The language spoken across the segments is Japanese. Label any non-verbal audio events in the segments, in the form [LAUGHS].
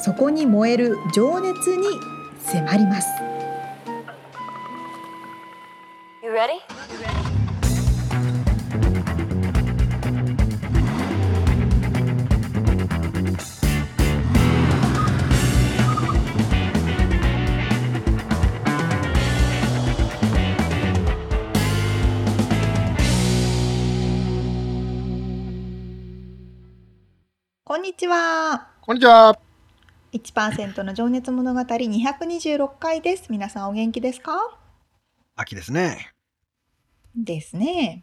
そこに燃える情熱に迫ります You ready? こんにちはこんにちは。1%の情熱物語226回です皆さんお元気ですか？秋ですね。ですね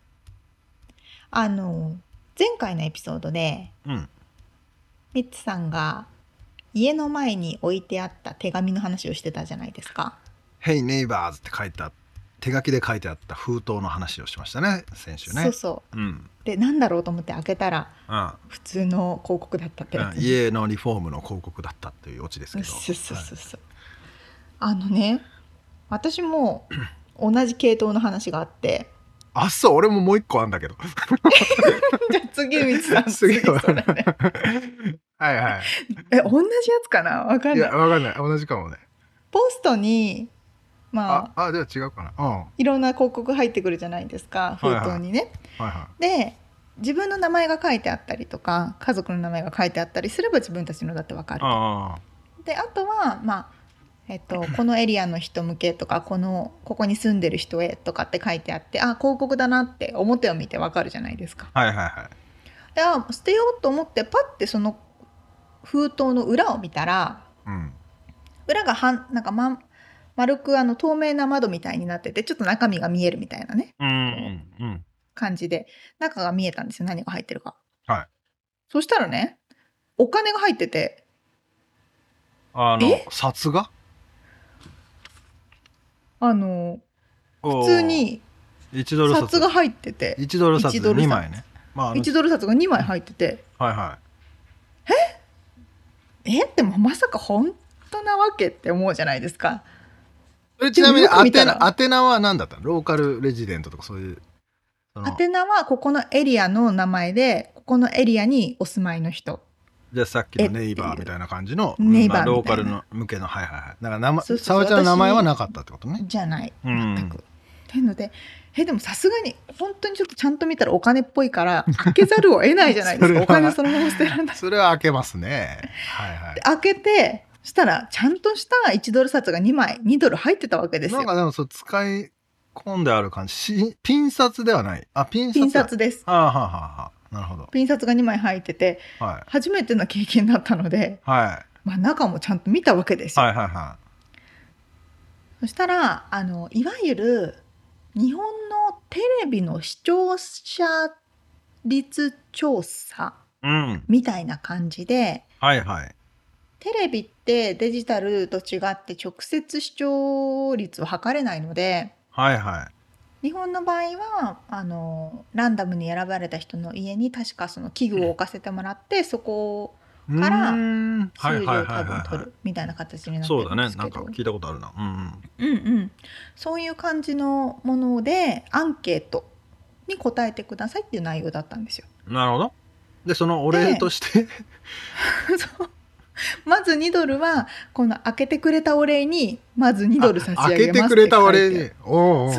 あの前回のエピソードでうん。ミッツさんが家の前に置いてあった手紙の話をしてたじゃないですか Hey neighbors って書いた手書きで書いてあった封筒の話をしましたね。先週ね。そうそうん。うでなんだろうと思って開けたらうん。普通の広告だったってやつ、家のリフォームの広告だったっていうオチですけど。そうそうそうはいそうあのね私も同じ系統の話があってあ、そう、俺ももう一個あんだけど。[LAUGHS] じゃあ次ミツさん次はそれねはいはえ同じやつかな？わかい。いや、んないわかんない。同じかもね。ポストにまああ、あ、じゃあ違うかな。ういろんな広告入ってくるじゃないですか封筒にね、いはで自分の名前が書いてあったりとか家族の名前が書いてあったりすれば自分たちのだってわかい。るあであとはまあえっと、このエリアの人向けとかこのここに住んでる人へとかって書いてあってあ広告だなって表を見てわかるじゃないですか。あ。はいはいはい。であ捨てようと思ってパッてその封筒の裏を見たらうん。裏がはんなんか、ま、丸くあの透明な窓みたいになっててちょっと中身が見えるみたいなねうんうんうん。感じで中が見えたんですよ何が入ってるか。はい。そしたらねお金が入っててあのえ、札が？あの普普通に1ドル札札が入ってて1ドル札1ドル札2枚ね。まああの、1ドル札が2枚入っててはいはい。え？でもまさか本当なわけって思うじゃないですか。えちなみに宛名宛名は何だったの？ローカルレジデントとかそういう。宛名はここのエリアの名前でここのエリアにお住まいの人。じゃあさっきのネイバーみたいな感じのネイバーまあローカルの向けのはいはいはい。だから名前沙織ちゃんの名前はなかったってことね。じゃないうん。全く。っていうのでえでもさすがに本当にちょっとちゃんと見たらお金っぽいから開けざるを得ないじゃないですか。[LAUGHS] お金そのまま捨てられない。それは開けますね。はいはい。で開けてそしたらちゃんとした1ドル札が2枚2ドル入ってたわけですよ。なんかでもそう使い込んである感じ。しピン札ではない。あピン札ピン札です。はあはあはあはあ。なるほど。ピン札が2枚入っててはい。初めての経験だったので、はい。まあ、中もちゃんと見たわけですよ。はいはいはそしたらあのいわゆる日本のテレビの視聴者率調査いうん。みたいな感じではいはいテレビってデジタルと違って直接視聴率を測れないのではいはい。日本の場合はあのランダムに選ばれた人の家に確かその器具を置かせてもらってそこから数字を多分取はいるみたいな形になってそうだるんですけど。ね。なんか聞いたことあるな。うんうん。うんうん、そういう感じのものでアンケートに答えてくださいっていう内容だったんですよ。なるほど。で、そのお礼として、[LAUGHS] そう [LAUGHS] まず2ドルはこの開けてくれたお礼にまず2ドル差し上げます開けてくれたお礼に。おうおう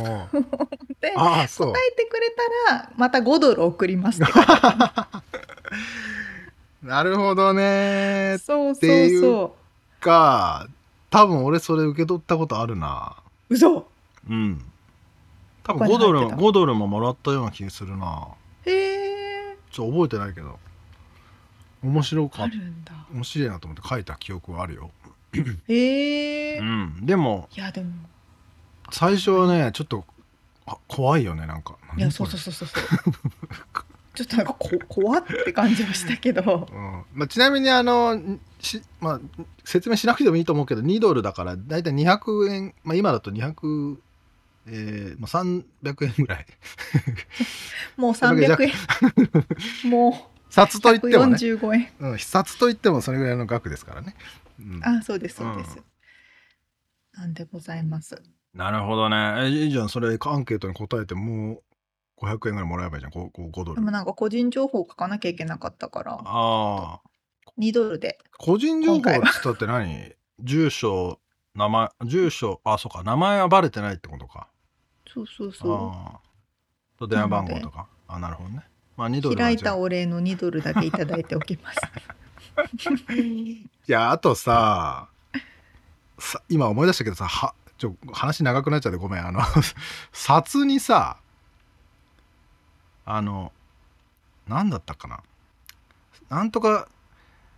でああ、そう答。えてくれたらまた5ドル送りますって [LAUGHS] なるほどねる。そうそういうそか、多分俺それ受け取ったことあるな。う嘘うん。多分お金5ドル入ってた5ドルももらったような気がするな。へえちょっと覚えてないけど。面白かあった。面白いなと思って書いた記憶はあるよ。へえ、いうん。でも、やでも。最初はね、ちょっと、あ怖いよね、なんか。いやそうそうそうそう [LAUGHS] ちょっとなんかこ怖って感じはしたけど。[LAUGHS] うん。まあ、ちなみにあのし、まあ、説明しなくてもいいと思うけど2ドルだからだいたい200円、まあ、今だと200、えー、まあ300円ぐらい。[LAUGHS] もう300円。もう札といってもね、145円。うん、札といってもそれぐらいの額ですからね、うん。あそうですそうです、うんなんでございます。なるほどね。えいいじゃん。それアンケートに答えてもう500円ぐらいもらえばいいじゃん。5, 5ドル。でもなんか個人情報書かなきゃいけなかったからああ2ドルで。個人情報っつったって何？住所名前住所あそうか。名前はバレてないってことか。そうそうそああと電話番号とか。あなるほどねまあ2ドうル開いたお礼の2ドルだけいただいておきます。いやあとささ今思い出したけどさはちょ話長くなっちゃってごめん。あの [LAUGHS] 札にさあのなんだったかな。なんとか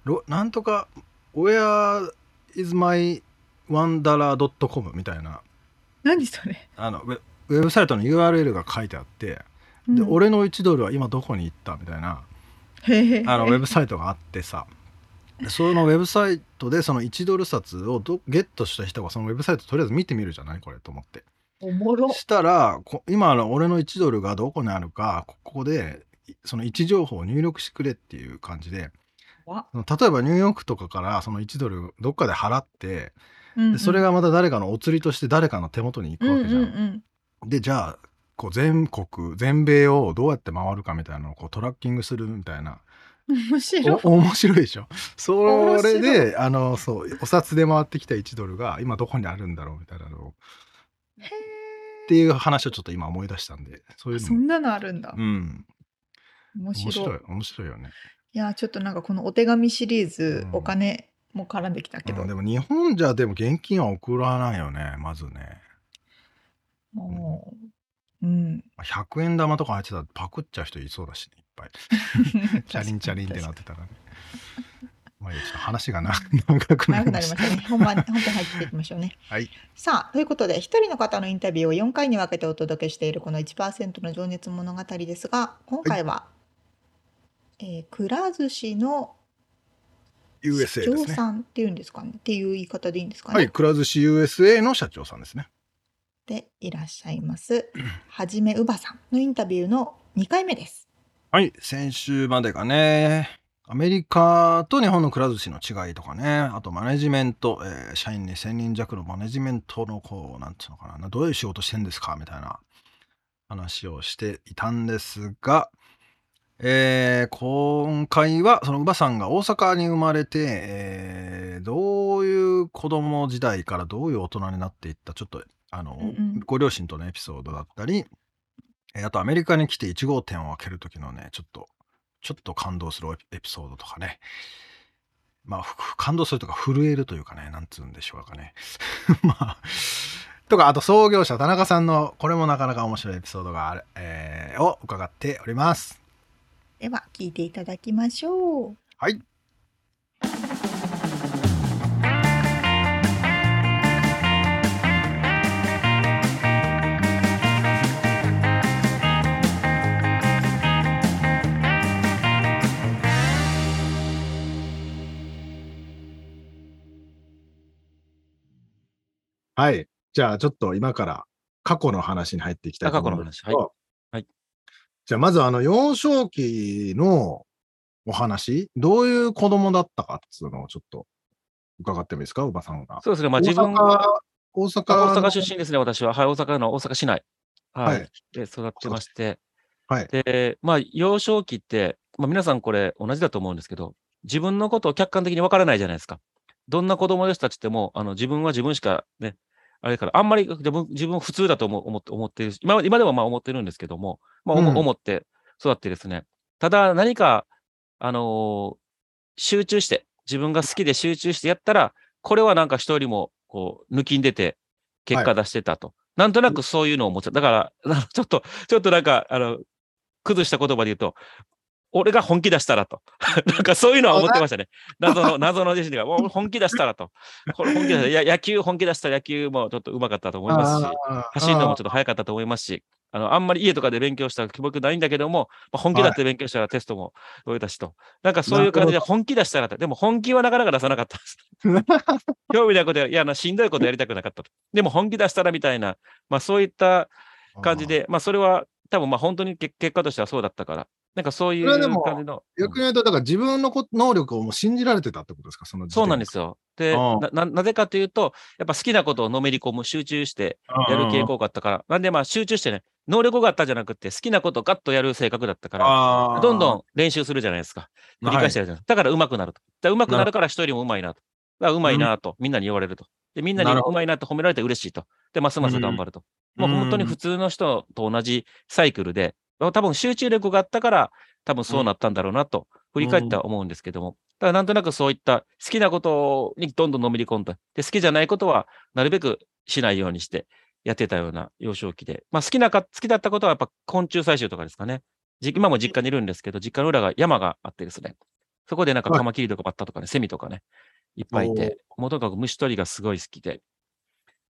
ろなんとか Where is my one dollar.com みたいな。何それ、あのウェウェブサイトの URL が書いてあって、でうん。俺の1ドルは今どこに行ったみたいなあのウェブサイトがあってさ。でそのウェブサイトでその1ドル札をどゲットした人がそのウェブサイトとりあえず見てみるじゃない？これと思って。おもろ。したらこ今の俺の1ドルがどこにあるかここでいその位置情報を入力してくれっていう感じで。例えばニューヨークとかからその1ドルどっかで払ってうんうん。でそれがまた誰かのお釣りとして誰かの手元に行くわけじゃん。うんうん。でじゃあこう全国全米をどうやって回るかみたいなのをこうトラッキングするみたいな。うん、面白い。お面白いでしょ？[LAUGHS] それであのそうお札で回ってきた1ドルが今どこにあるんだろうみたいなのっていう話をちょっと今思い出したんでそういうそんなのあるんだ、うん。面白い。面白い面白いよね。いやちょっとなんかこのお手紙シリーズ、うん。お金も絡んできたけど、うんでも日本じゃでも現金は送らないよねまずね。もううん100円玉とか入ってたらパクっちゃう人いそうだしねいっぱい。[LAUGHS] チャリンチャリンってなってたらね。まあちょっと話がな長くなりりましたね。本番本編入っていきましょうね。はい。さあということで一人の方のインタビューを4回に分けてお届けしているこの1%の情熱物語ですが今回は、えーくら寿司の USA 社長ですね。さんっていうんですかね。っていう言い方でいいんですかね。はいくら寿司 USA の社長さんですねでいらっしゃいますはじめうばさんのインタビューの2回目です。はい、先週までがね、アメリカと日本のくら寿司の違いとかね、あとマネジメント、えー社員に1000人弱のマネジメントのこう、なんていうのかな、どういう仕事してんですかみたいな話をしていたんですが、えー今回はその乳母さんが大阪に生まれて、えーどういう子供時代からどういう大人になっていったちょっとあの、うんうん。ご両親とのエピソードだったり、えーあとアメリカに来て1号店を開ける時のねちょっとちょっと感動するエピソードとかね。まあふ感動するとか震えるというかねなんつうんでしょうかね。[LAUGHS] まあとかあと創業者田中さんのこれもなかなか面白いエピソードがある、えーを伺っております。では聞いていただきましょう。はいはい。じゃあ、ちょっと今から過去の話に入っていきたいと思うんです過去の話はいはいじゃあ、まずあの、幼少期のお話、どういう子供だったかっていうのをちょっと伺ってもいいですか、おばさんが。そうですね。まあ自分は大阪大の阪出身ですね、私は。はい、大阪の大阪市内。はい。はいで、育ってまして。はい。で、まあ、幼少期って、まあ、皆さんこれ同じだと思うんですけど、自分のことを客観的に分からないじゃないですか。どんな子供ですたちっても、あの、自分は自分しかね、あれだから、あんまり自分自分普通だと思う思って思ってるし、今今でもまあ思ってるんですけども、まあ、思うん思って育ってですね。ただ、何か、あのー集中して、自分が好きで集中してやったら、これはなんか人よりも、こう、抜きん出て、結果出してたと。なんとなくそういうのを思っちゃう。だから、[LAUGHS] ちょっと、ちょっとなんか、あの、崩した言葉で言うと、俺が本気出したらと。[LAUGHS] なんかそういうのは思ってましたね。謎の、謎の自身が、もう本気出したらと。これ本気出した野球本気出したら野球もちょっと上手かったと思いますし、走るのもちょっと速かったと思いますし、あの、あんまり家とかで勉強した記憶ないんだけども、まあ、本気だって勉強したらテストも終えたしと。なんかそういう感じで本気出したらでも本気はなかなか出さなかったです。[LAUGHS] 興味ないことや、いや、なしんどいことやりたくなかったと。でも本気出したらみたいな、まあそういった感じで、まあそれは多分まあ本当に結結果としてはそうだったから、なんかそういう感じの。逆に言うと、だから自分のこ能力をもう信じられてたってことですか、そのそうなんですよ。でうんなな、なぜかというと、やっぱ好きなことをのめり込む、集中してやる傾向があったから、なんでまあ集中してね、能力があったんじゃなくて、好きなことをガッとやる性格だったから、どんどん練習するじゃないですか。繰り返してやるじゃないですか。だから上手くなると。だ上手くなるから人よりも上手いなと。だ上手いなと、みんなに言われると。で、みんなに上手いなと褒められて嬉しいと。で、ますます頑張ると。もう本当に普通の人と同じサイクルで、多分集中力があったから、多分そうなったんだろうなと、振り返っては思うんですけども。だからなんとなくそういった好きなことにどんどんのめり込んだ。で、好きじゃないことはなるべくしないようにしてやってたような幼少期で。まあ好きなか、好きだったことはやっぱ昆虫採集とかですかね。じ今も実家にいるんですけど、実家の裏が山があってですね。そこでなんかはいカマキリとかバッタとかね、セミとかね、いっぱいいて、もうとにかく虫取りがすごい好きで。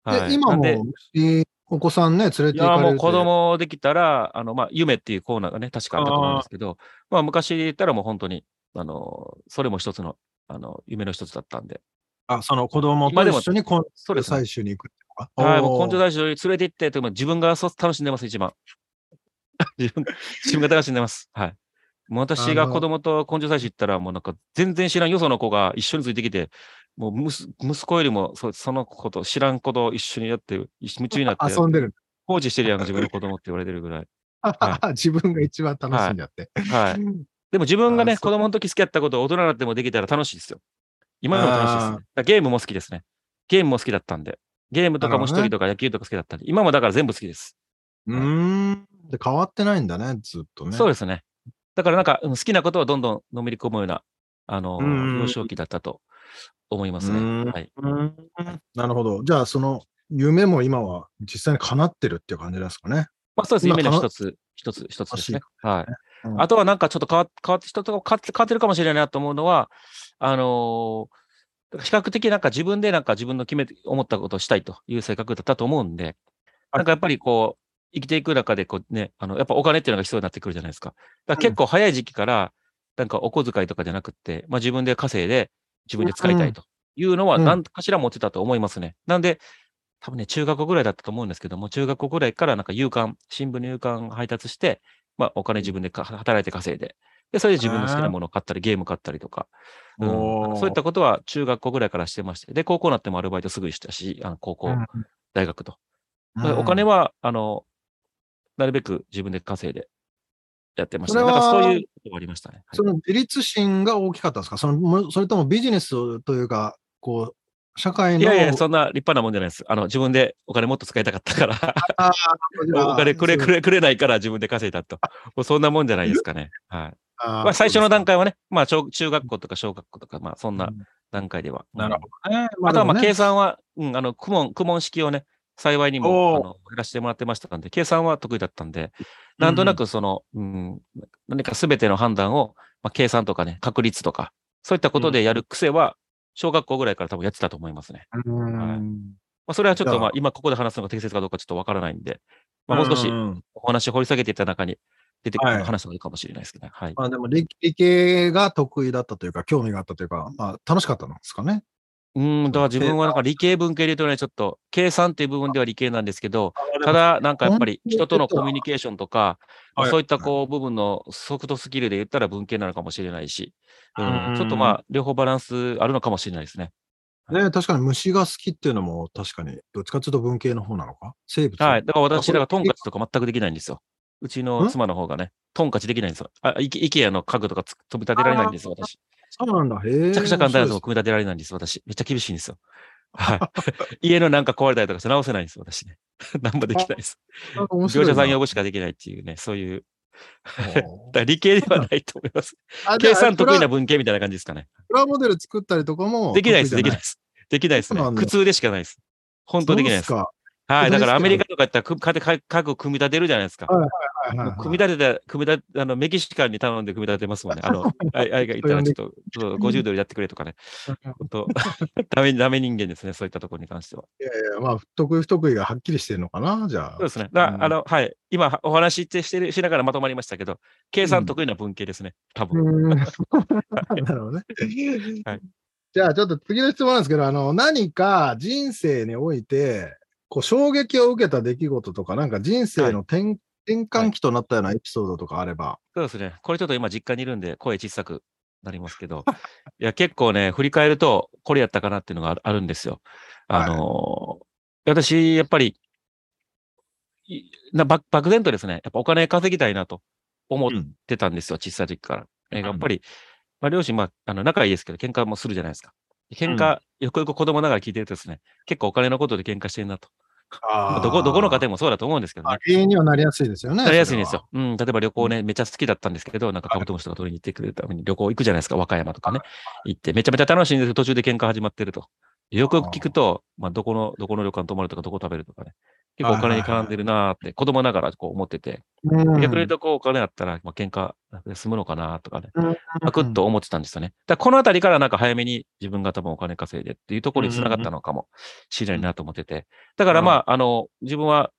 で今なんでも、虫お子さんね、連れていや、行かれるもう子供できたら、あの、まあ、夢っていうコーナーがね、確かあったと思うんですけど、まあ、昔で言ったらもう本当に、あの、それも一つの、あの、夢の一つだったんで。あ、その子供と一緒に昆そうですね採集に行くっていうのか？はい、もう根性大使に連れて行って、自分がそう楽しんでます、一番。[LAUGHS] 自分、自分が楽しんでます。はい。もう私が子供と根性採集行ったら、もうなんか全然知らんよその子が一緒についてきて、もう息子よりもそその子と知らん子と一緒にやって、一夢中になって、遊んでる。放置してるやんか、自分の子供って言われてるぐらい。自分が一番楽しんじゃって。はい。でも自分がね、子供の時好きやったことを大人になってもできたら楽しいですよ。今でも楽しいですね。ゲームも好きですね。ゲームも好きだったんで。ゲームとかなるほどね虫取りとか野球とか好きだったんで。今もだから全部好きです。うーん。で、変わってないんだね、ずっとね。そうですね。だからなんか、うん好きなことをどんどんのめり込むような、あの幼少期だったと思いますね。うんはい。なるほど。じゃあ、その夢も今は実際に叶ってるっていう感じですかね。まあそうです。夢の一つ、一つ、一つですね。はい。うんあとはなんかちょっと変わ変わって、人と変わって変わってるかもしれないなと思うのは、あのー比較的なんか自分でなんか自分の決めて、思ったことをしたいという性格だったと思うんで、なんかやっぱりこう、生きていく中でこうね、あの、やっぱお金っていうのが必要になってくるじゃないですか。だから結構早い時期から、なんかお小遣いとかじゃなくって、まあ自分で稼いで自分で使いたいというのはうん。何かしら持ってたと思いますね。なんで、多分ね、中学校ぐらいだったと思うんですけども、中学校ぐらいからなんか夕刊、新聞の夕刊配達して、まあお金自分でか働いて稼いで、で、それで自分の好きなものを買ったり、ゲーム買ったりとか、うん。そういったことは中学校ぐらいからしてまして、で、高校になってもアルバイトすぐしたし、あの高校、うん。大学と。うん。お金は、あの、なるべく自分で稼いでやってましたね。それはだからそういうことがありましたね。はいその自立心が大きかったんですか？そのもそれともビジネスというか、こう、社会の。いやいや、そんな立派なもんじゃないです。あの、自分でお金もっと使いたかったから、お金くれくれくれないから自分で稼いだと。そんなもんじゃないですかね。はい。あーまあ、最初の段階階はね、まあ、小中学校とか小学校とか、まあ、そんな段階では。なるほど。どね。あとは、まあ、計計算は、うん、あの、苦問、苦問式をね、幸いにも、あの、やらせてもらってましたんで、計算は得意だったんで、なんとなくその、うん、何かすべての判断を、まあ、計算とかね、確率とか、そういったことでやる癖は、小学校ぐらいから多分やってたと思いますね。うんはいまあ、それはちょっと、まあ、今ここで話すのが適切かどうかちょっとわからないんで、まあ、もう少しんお話を掘り下げていった中に出てくはいる話がいいかもしれないですけどね。はい。まあでも理、理系が得意だったというか、興味があったというか、まあ楽しかったんですかね。うん、だから自分はなんか理系文系で言うとね、ちょっと計算っていう部分では理系なんですけど、ただなんかやっぱり人とのコミュニケーションとか、そういったこう部分のソフトスキルで言ったら文系なのかもしれないし、ううんん、ちょっとまあ両方バランスあるのかもしれないですね。ね、確かに虫が好きっていうのも確かに、どっちかというと文系の方なのか？生物はい。だから私、だからトンカチとか全くできないんですよ。うちのん？妻の方がね、トンカチできないんですよ。あ、イケアの家具とかつ飛び立てられないんですよ、私。そうなんだ。へえ。めちゃくちゃ簡単なやつ面も組み立てられないんです、私。めっちゃ厳しいんですよ。はい。[LAUGHS] 家のなんか壊れたりとかして直せないんです、私ね。[LAUGHS] 何もできないです。業者さん呼ぶしかできないっていうね、そういう。[LAUGHS] だ理系ではないと思います。計算得意な文系みたいな感じですかね。プラモデル作ったりとかもできないです、できないです。できないですね苦痛でしかないです。本当できないです。はい。だからアメリカカとかやったらくかか家具組み立てるじゃないですか。組み立てて、組み立て、あの、メキシカンに頼んで組み立てますもんね。あの、[LAUGHS] あいあいがいたらちょっと、そう50ドルやってくれとかね。本当 [LAUGHS] ダメ、ダメ人間ですね。そういったところに関しては。いやいや、まあ、得意不得意がはっきりしてるのかな、じゃあそう。ですね。だうんあの、はい。今、お話ししてしてるしながらまとまりましたけど、計算得意な文系ですね。多分。うーん [LAUGHS] なるほどね。はいじゃあ、ちょっと次の質問なんですけど、あの、何か人生において、こう、衝撃を受けた出来事とか、なんか人生の転,、転換期となったようなエピソードとかあれば。そうですね。これちょっと今実家にいるんで声小さくなりますけど、[LAUGHS] いや、結構ね、振り返ると、これやったかなっていうのがあるんですよ。あのー私、やっぱり、いな漠漠然とですね、やっぱお金稼ぎたいなと思ってたんですよ、小さい時から。えーやっぱり、まあ、両親、まあ、あの、仲いいですけど、喧嘩もするじゃないですか。喧嘩、よくよく子供ながら聞いてるとですね、結構お金のことで喧嘩してるなと。まあどこ、どこの家庭もそうだと思うんですけどねあ。原因にはなりやすいですよね。なりやすいんですよ。うん。例えば旅行ね、めっちゃ好きだったんですけど、なんかカブトムシとか取りに行ってくれるために旅行行くじゃないですか、和歌山とかね。行って、めちゃめちゃ楽しいんですけど、途中で喧嘩始まってると。よくよく聞くと、まあ、どこの、どこの旅館泊まるとか、どこ食べるとかね。結構お金に絡んでるなーって、子供ながらこう思ってて、うん。逆に言うと、こう、お金あったら、まあ、喧嘩で済むのかなとかね。うんパクッと思ってたんですよね。だからこのあたりからなんか早めに自分が多分お金稼いでっていうところに繋がったのかもしれないなと思ってて。だからまあ、あの、自分は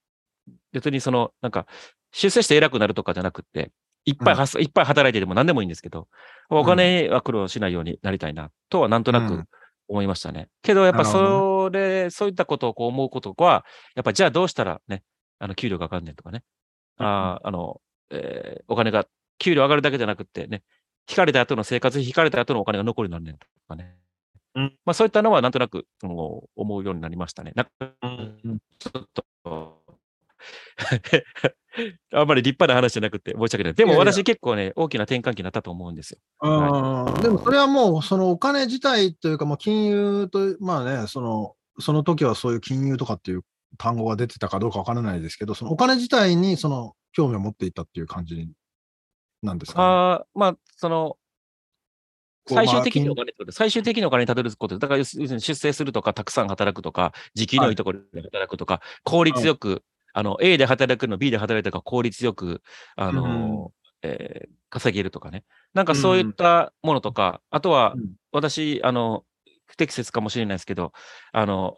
別にその、なんか、出世して偉くなるとかじゃなくって、いっぱいはす、いっぱい働いてでも何でもいいんですけど、お金は苦労しないようになりたいな、とはなんとなくうん思いましたね。けどやっぱそれ、そういったことをこう思うことは、やっぱじゃあどうしたらね、あの、給料が上がんねんとかね。あーあの、えーお金が、給料上がるだけじゃなくってね、引かれた後の生活費引かれた後のお金が残りになるねんとかね。うんまあそういったのはなんとなく思うようになりましたね。なんかちょっと、[LAUGHS] あんまり立派な話じゃなくて申し訳ない。でも私結構ね、大きな転換期になったと思うんですよ。うんでもそれはもう、そのお金自体というか、もう金融と、まあね、その、その時はそういう金融とかっていう単語が出てたかどうかわからないですけど、そのお金自体にその興味を持っていたっていう感じなんですか、ね、ああ、まあ、その、最終的にまあお金最終的にお金にたどり着くこと。だから要するに出世するとか、たくさん働くとか、時給のいいところで働くとか、効率よく、あの、A で働くの B で働いたか効率よく、あの、えー稼げるとかね。なんかそういったものとか、あとはうん、私、あの、不適切かもしれないですけど、あの、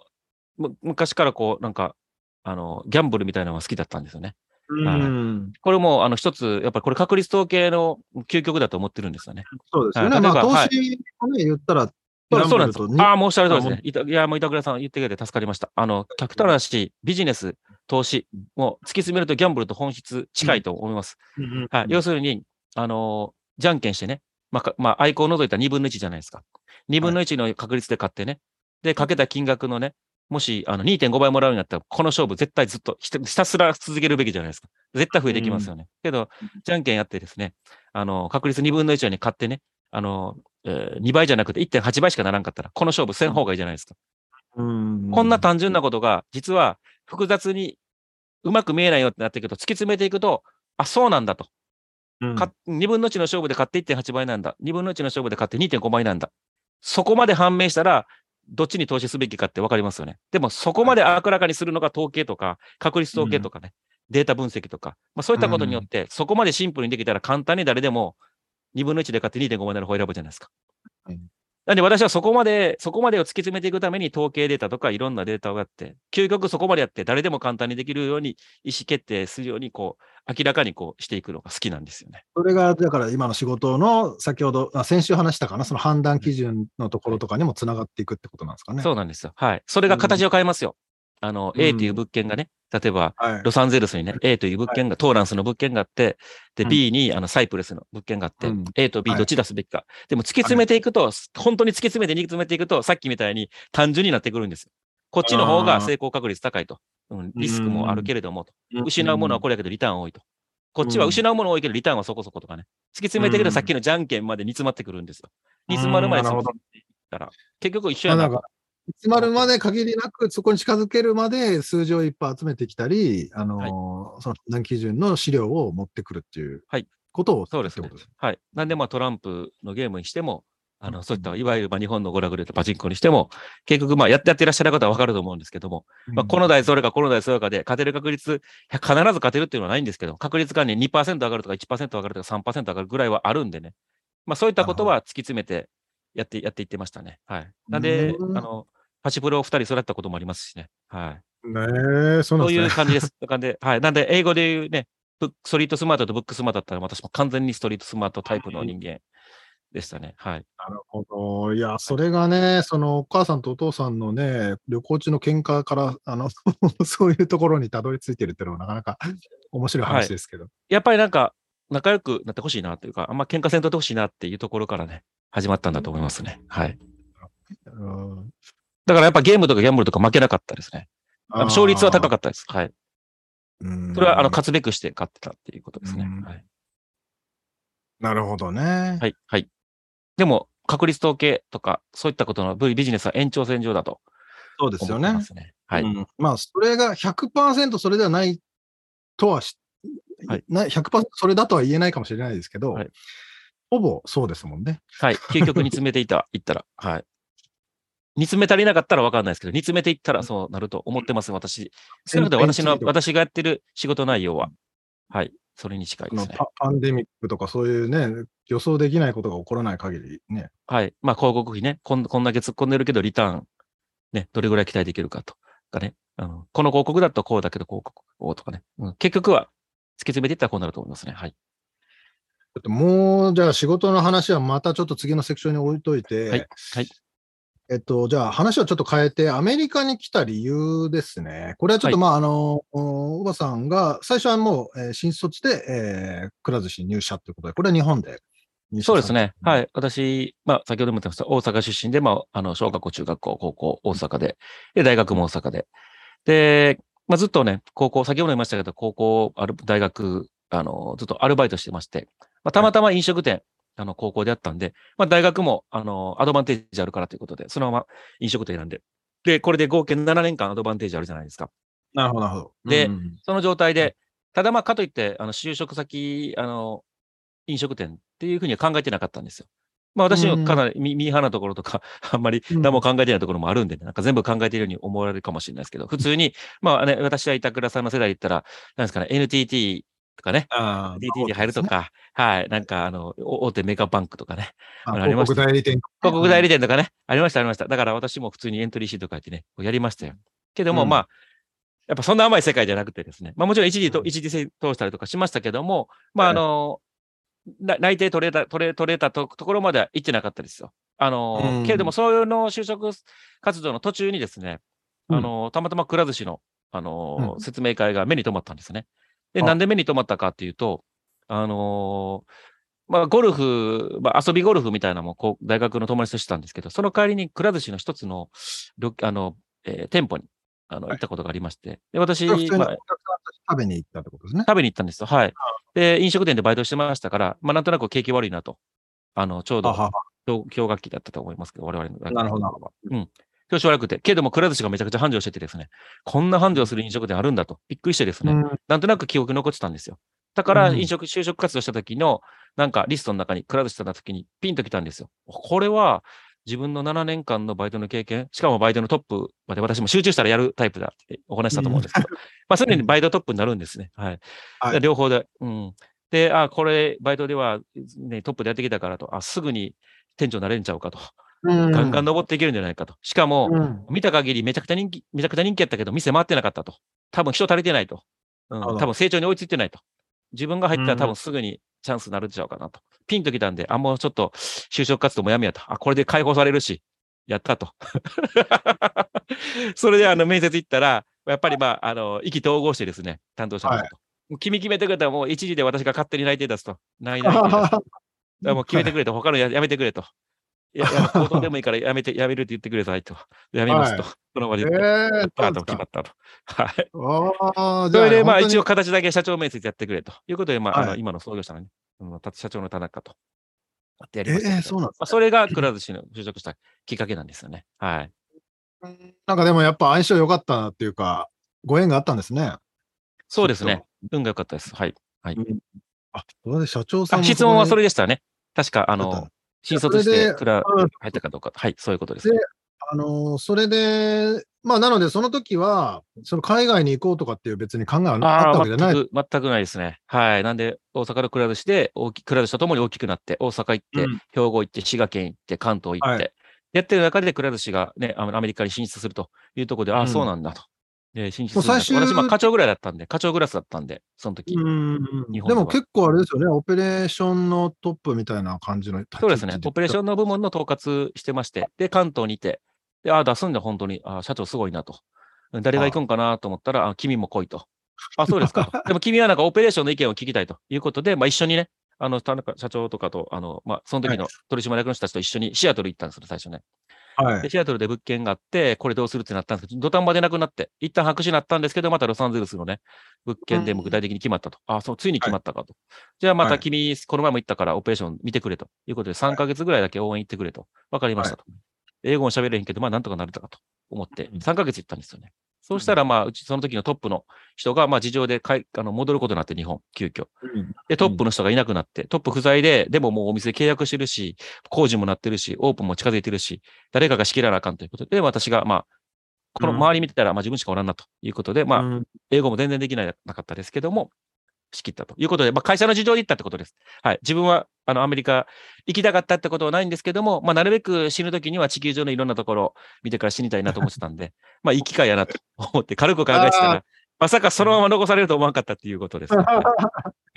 む昔からこう、なんか、あの、ギャンブルみたいなのが好きだったんですよね。うん、これも、あの、一つ、やっぱりこれ確率統計の究極だと思ってるんですよね。そうですよね。はいまあ、投資をね、言ったら、そうなんですああ、もうおっしゃる通りですあね。いたいや、もう板倉さん言ってくれて助かりました。あの、極端な話、ビジネス、投資、もう突き詰めるとギャンブルと本質近いと思います。はい。要するに、あのーじゃんけんしてね、まあか、まあ、愛好を除いた2分の1じゃないですか。2分の1の確率で買ってね。で、かけた金額のね、もし、あの、2.5倍もらうんだったら、この勝負絶対ずっとひたすら続けるべきじゃないですか。絶対増えていきますよね。けど、じゃんけんやってですね、あの、確率2分の1に買ってね、あの、えー2倍じゃなくて1.8倍しかならんかったら、この勝負せん方がいいじゃないですか。うんこんな単純なことが、実は複雑にうまく見えないよってなっていくと、突き詰めていくと、あ、そうなんだと。か2分の1の勝負で買って1.8倍なんだ。2分の1の勝負で買って2.5倍なんだ。そこまで判明したら、どっちに投資すべきかって分かりますよね。でも、そこまで明らかにするのが統計とか、確率統計とかね、データ分析とか、まあ、そういったことによって、そこまでシンプルにできたら簡単に誰でも2分の1で買って2.5倍になる方を選ぶじゃないですか。はいなんで私はそこまで、そこまでを突き詰めていくために統計データとかいろんなデータをやって、究極そこまでやって誰でも簡単にできるように意思決定するように、こう、明らかにこうしていくのが好きなんですよね。それが、だから今の仕事の先ほど、あ先週話したかな、その判断基準のところとかにもつながっていくってことなんですかね。そうなんですよ。はい。それが形を変えますよ。あの、うん。A という物件がね、例えば、はい。ロサンゼルスにね、A という物件が、トーランスの物件があって、で、うん。B にあのサイプレスの物件があって、うん。A と B はい。どっち出すべきか。でも突き詰めていくと、本当に突き詰めて、煮詰めていくと、さっきみたいに単純になってくるんですよ。こっちの方が成功確率高いと。うん、リスクもあるけれども、と。失うものはこれだけどリターン多いと。こっちは失うもの多いけどリターンはそこそことかね。突き詰めていくとさっきのじゃんけんまで煮詰まってくるんですよ。煮詰まるまでうん。なるほど。突き詰めていったら、結局一緒やな詰まるまで限りなく、そこに近づけるまで数字をいっぱい集めてきたり、あのーその判断基準の資料を持ってくるっていうはいことをそうですね。はい。なんで、まあ、トランプのゲームにしても、あの、そういった、いわゆるまあ日本の娯楽でパチンコにしても、結局まあやってやってらっしゃる方はわかると思うんですけども、まあ、この台それかこの台それかで勝てる確率、必ず勝てるっていうのはないんですけど、確率がね2%上がるとか1%上がるとか3%上がるぐらいはあるんでね。まあそういったことは突き詰めてやって、やっていってましたね。はい。なんで、うんあの、パチプロを2人育ったこともありますしね。はい。ねえ、そうなんそうですね。いう感じです。感じで、はい。なんで、英語で言うね、ストリートスマートとブックスマートだったら、私も完全にストリートスマートタイプの人間でしたね。はい。なるほど。いや、それがね、そのお母さんとお父さんのね、旅行中の喧嘩から、あの、[LAUGHS] そういうところにたどり着いてるっていうのはなかなか面白い話ですけど。やっぱりなんか、仲良くなってほしいなというか、あんま喧嘩せんとってほしいなっていうところからね、始まったんだと思いますね。はい。うんだからやっぱゲームとかギャンブルとか負けなかったですね。勝率は高かったです。はい。うんそれは、あの、勝つべくして勝ってたっていうことですね。うんはい。なるほどね。はい。はい。でも、確率統計とか、そういったことのビビジネスは延長線上だとそうですよね。はい。うんまあ、それが100%それではないとはし、はいない100%それだとは言えないかもしれないですけど、はいほぼそうですもんね。はい。究極に詰めていった、いったら。はい。煮詰め足りなかったら分かんないですけど、煮詰めていったらそうなると思ってます、私。少なくとも私の、私がやってる仕事内容は、はい。それに近いですね。パパンデミックとかそういうね、予想できないことが起こらない限りね。はい。まあ、広告費ね、こんこんだけ突っ込んでるけど、リターン、ね、どれぐらい期待できるかとかね。あのこの広告だとこうだけど、広告をとかね。うん、結局は、突き詰めていったらこうなると思いますね。はい。もう、じゃあ仕事の話はまたちょっと次のセクションに置いといて、はいはいえっと、じゃあ話はちょっと変えて、アメリカに来た理由ですね。これはちょっと、はいまあ、あの、おおばさんが、最初はもう、えー新卒で、えー、くら寿司に入社ということで、これは日本で入社そうですね。い。はい。私、まあ、先ほども言ってました、大阪出身で、まあ、あの、小学校、中学校、高校、大阪で、で、大学も大阪で。で、まあ、ずっとね、高校、先ほど言いましたけど、高校、ある大学、あの、ずっとアルバイトしてまして、まあ、たまたま飲食店、あの、高校であったんで、まあ、大学も、あの、アドバンテージあるからということで、そのまま飲食店選んで。で、これで合計7年間アドバンテージあるじゃないですか。なるほど、なるほど。でうんその状態で、ただまあ、かといって、あの、就職先、あの、飲食店っていうふうには考えてなかったんですよ。まあ私はかなりミミーハーなところとか、[LAUGHS] あんまりうん何も考えてないところもあるんで、ね、なんか全部考えているように思われるかもしれないですけど、普通に、まあね、私は板倉さんの世代で言ったら、なんですかね、NTT とかね、DT に入るとか、はい、なんかあの、お大手メガバンクとかね、あありました広告代理店。広告代理店とかね、ありました、ありました。だから私も普通にエントリーシート書いてね、やりましたよ。けども、うんまあ、やっぱそんな甘い世界じゃなくてですね、まあもちろん一時と、うん一時性通したりとかしましたけども、まあはいあの、な内定取れた、取れ、取れたとところまでは行ってなかったですよ。あの、うんけれども、そういうの就職活動の途中にですね、うんあの、たまたまくら寿司の、あの、うん説明会が目に留まったんですね。で、あなんで目に留まったかっていうと、あのまあ、ゴルフ、まあ、遊びゴルフみたいなのもこう大学の友達としてたんですけど、その代わりにくら寿司の一つのろあの、えー店舗にあのはい行ったことがありまして、で私、食べに行ったってことですね。食べに行ったんですよ。はい。で、飲食店でバイトしてましたから、まあ、なんとなく景気悪いなと。あの、ちょうど氷氷河期だったと思いますけど、我々の学なるほどは。うん。調子悪くて、けれども、くら寿司がめちゃくちゃ繁盛しててですね、こんな繁盛する飲食店あるんだと、びっくりしてですね、うんなんとなく記憶に残ってたんですよ。だから、うん飲食、就職活動した時の、なんかリストの中に、くら寿司さんの時にピンときたんですよ。これは、自分の7年間のバイトの経験、しかもバイトのトップまで私も集中したらやるタイプだってお話ししたと思うんですけど、[LAUGHS] まあ、すでにバイトトップになるんですね。はい。はいで両方で。うん。で、あ、これ、バイトでは、ね、トップでやってきたからと、あ、すぐに店長になれんちゃうかと。うんガンガン登っていけるんじゃないかと。しかも、うん見た限りめちゃくちゃ人気、めちゃくちゃ人気やったけど、店回ってなかったと。多分人足りてないと。うん、多分成長に追いついてないと。自分が入ったうんら多分すぐにチャンスになるんちゃうかなと。ピンときたんで、あ、もうちょっと就職活動もやめやと。あ、これで解放されるし、やったと。[LAUGHS] それであの面接行ったら、やっぱりまあ、あの、意気投合してですね、担当者の方と。もう君決めてくれたらもう一時で私が勝手に内定出すと。内定出すと。[LAUGHS] だからもう決めてくれと、他のややめてくれと。いや、いや口頭でもいいからやめて、やめるって言ってくれさいと。やめますと。はその場でえ言って、ーパート決まったと。はい。ああ、それで、まあ、一応形だけ社長面接やってくれということで、まあ、あのはい今の創業者のね、社長の田中と。やってやりましたえーそうなんですまあ、それがくら寿司の就職したきっかけなんですよね。はい。なんかでもやっぱ相性良かったなっていうか、ご縁があったんですね。そうですね。運が良かったです。はい。あ、それで社長さん質問はそれれでしたね。確か、あの、新卒してクラうん入ったかどうか。はい、そういうことです。であのーそれで、まあ、なので、その時は、その海外に行こうとかっていう別に考えはあったわけじゃない。全く、全くないですね。はい。なんで、大阪のくら寿司で、大きくら寿司とともに大きくなって、大阪行って、うん兵庫行って、滋賀県行って、関東行って、はいやってる中でくら寿司がね、アメリカに進出するというところで、ああ、うんそうなんだと。で、進出するんだと。もう最終私、まあ、課長ぐらいだったんで、課長クラスだったんで、その時。ではでも結構あれですよね、オペレーションのトップみたいな感じのそうですね。オペレーション。ンの部門の統括してまして、で、関東にいて、で、ああ、出すんだ、本当に。ああ、社長すごいなと。誰が行くんかなと思ったら、あ君も来いと。あ、そうですかと。[LAUGHS] でも君はなんかオペレーションの意見を聞きたいということで、まあ一緒にね、あの、田中社長とかと、あの、まあその時の取締役の人たちと一緒にシアトル行ったんですよ、最初ね。で、はい。シアトルで物件があって、これどうするってなったんですけど、土壇場でなくなって、一旦白紙になったんですけど、またロサンゼルスのね、物件でも具体的に決まったと。あ、そう、ついに決まったかと。じゃあまはいた君、この前も言ったからオペレーション見てくれということで、3ヶ月ぐらいだけ応援行ってくれと。わかりましたと。英語も喋れへんけど、まあなんとかなれたかと思って、うん3ヶ月行ったんですよね。そうしたら、まあ、うちその時のトップの人が、まあ、事情でかいあの戻ることになって、日本、急遽。で、トップの人がいなくなって、トップ不在で、でももうお店契約してるし、工事もなってるし、オープンも近づいてるし、誰かが仕切らなあかんということで、私が、まあ、この周り見てたら、まあ自分しかおらんなということで、まあ、うん。英語も全然できないなかったですけども、仕切ったということで、まあ会社の事情で行ったってことです。はい。自分は、あの、アメリカ行きたかったってことはないんですけども、まあなるべく死ぬ時には地球上のいろんなところを見てから死にたいなと思ってたんで、[LAUGHS] まあいい機会やなと思って軽く考えてたあら、まさかそのまま残されると思わなかったっていうことです、ね。[LAUGHS] はいは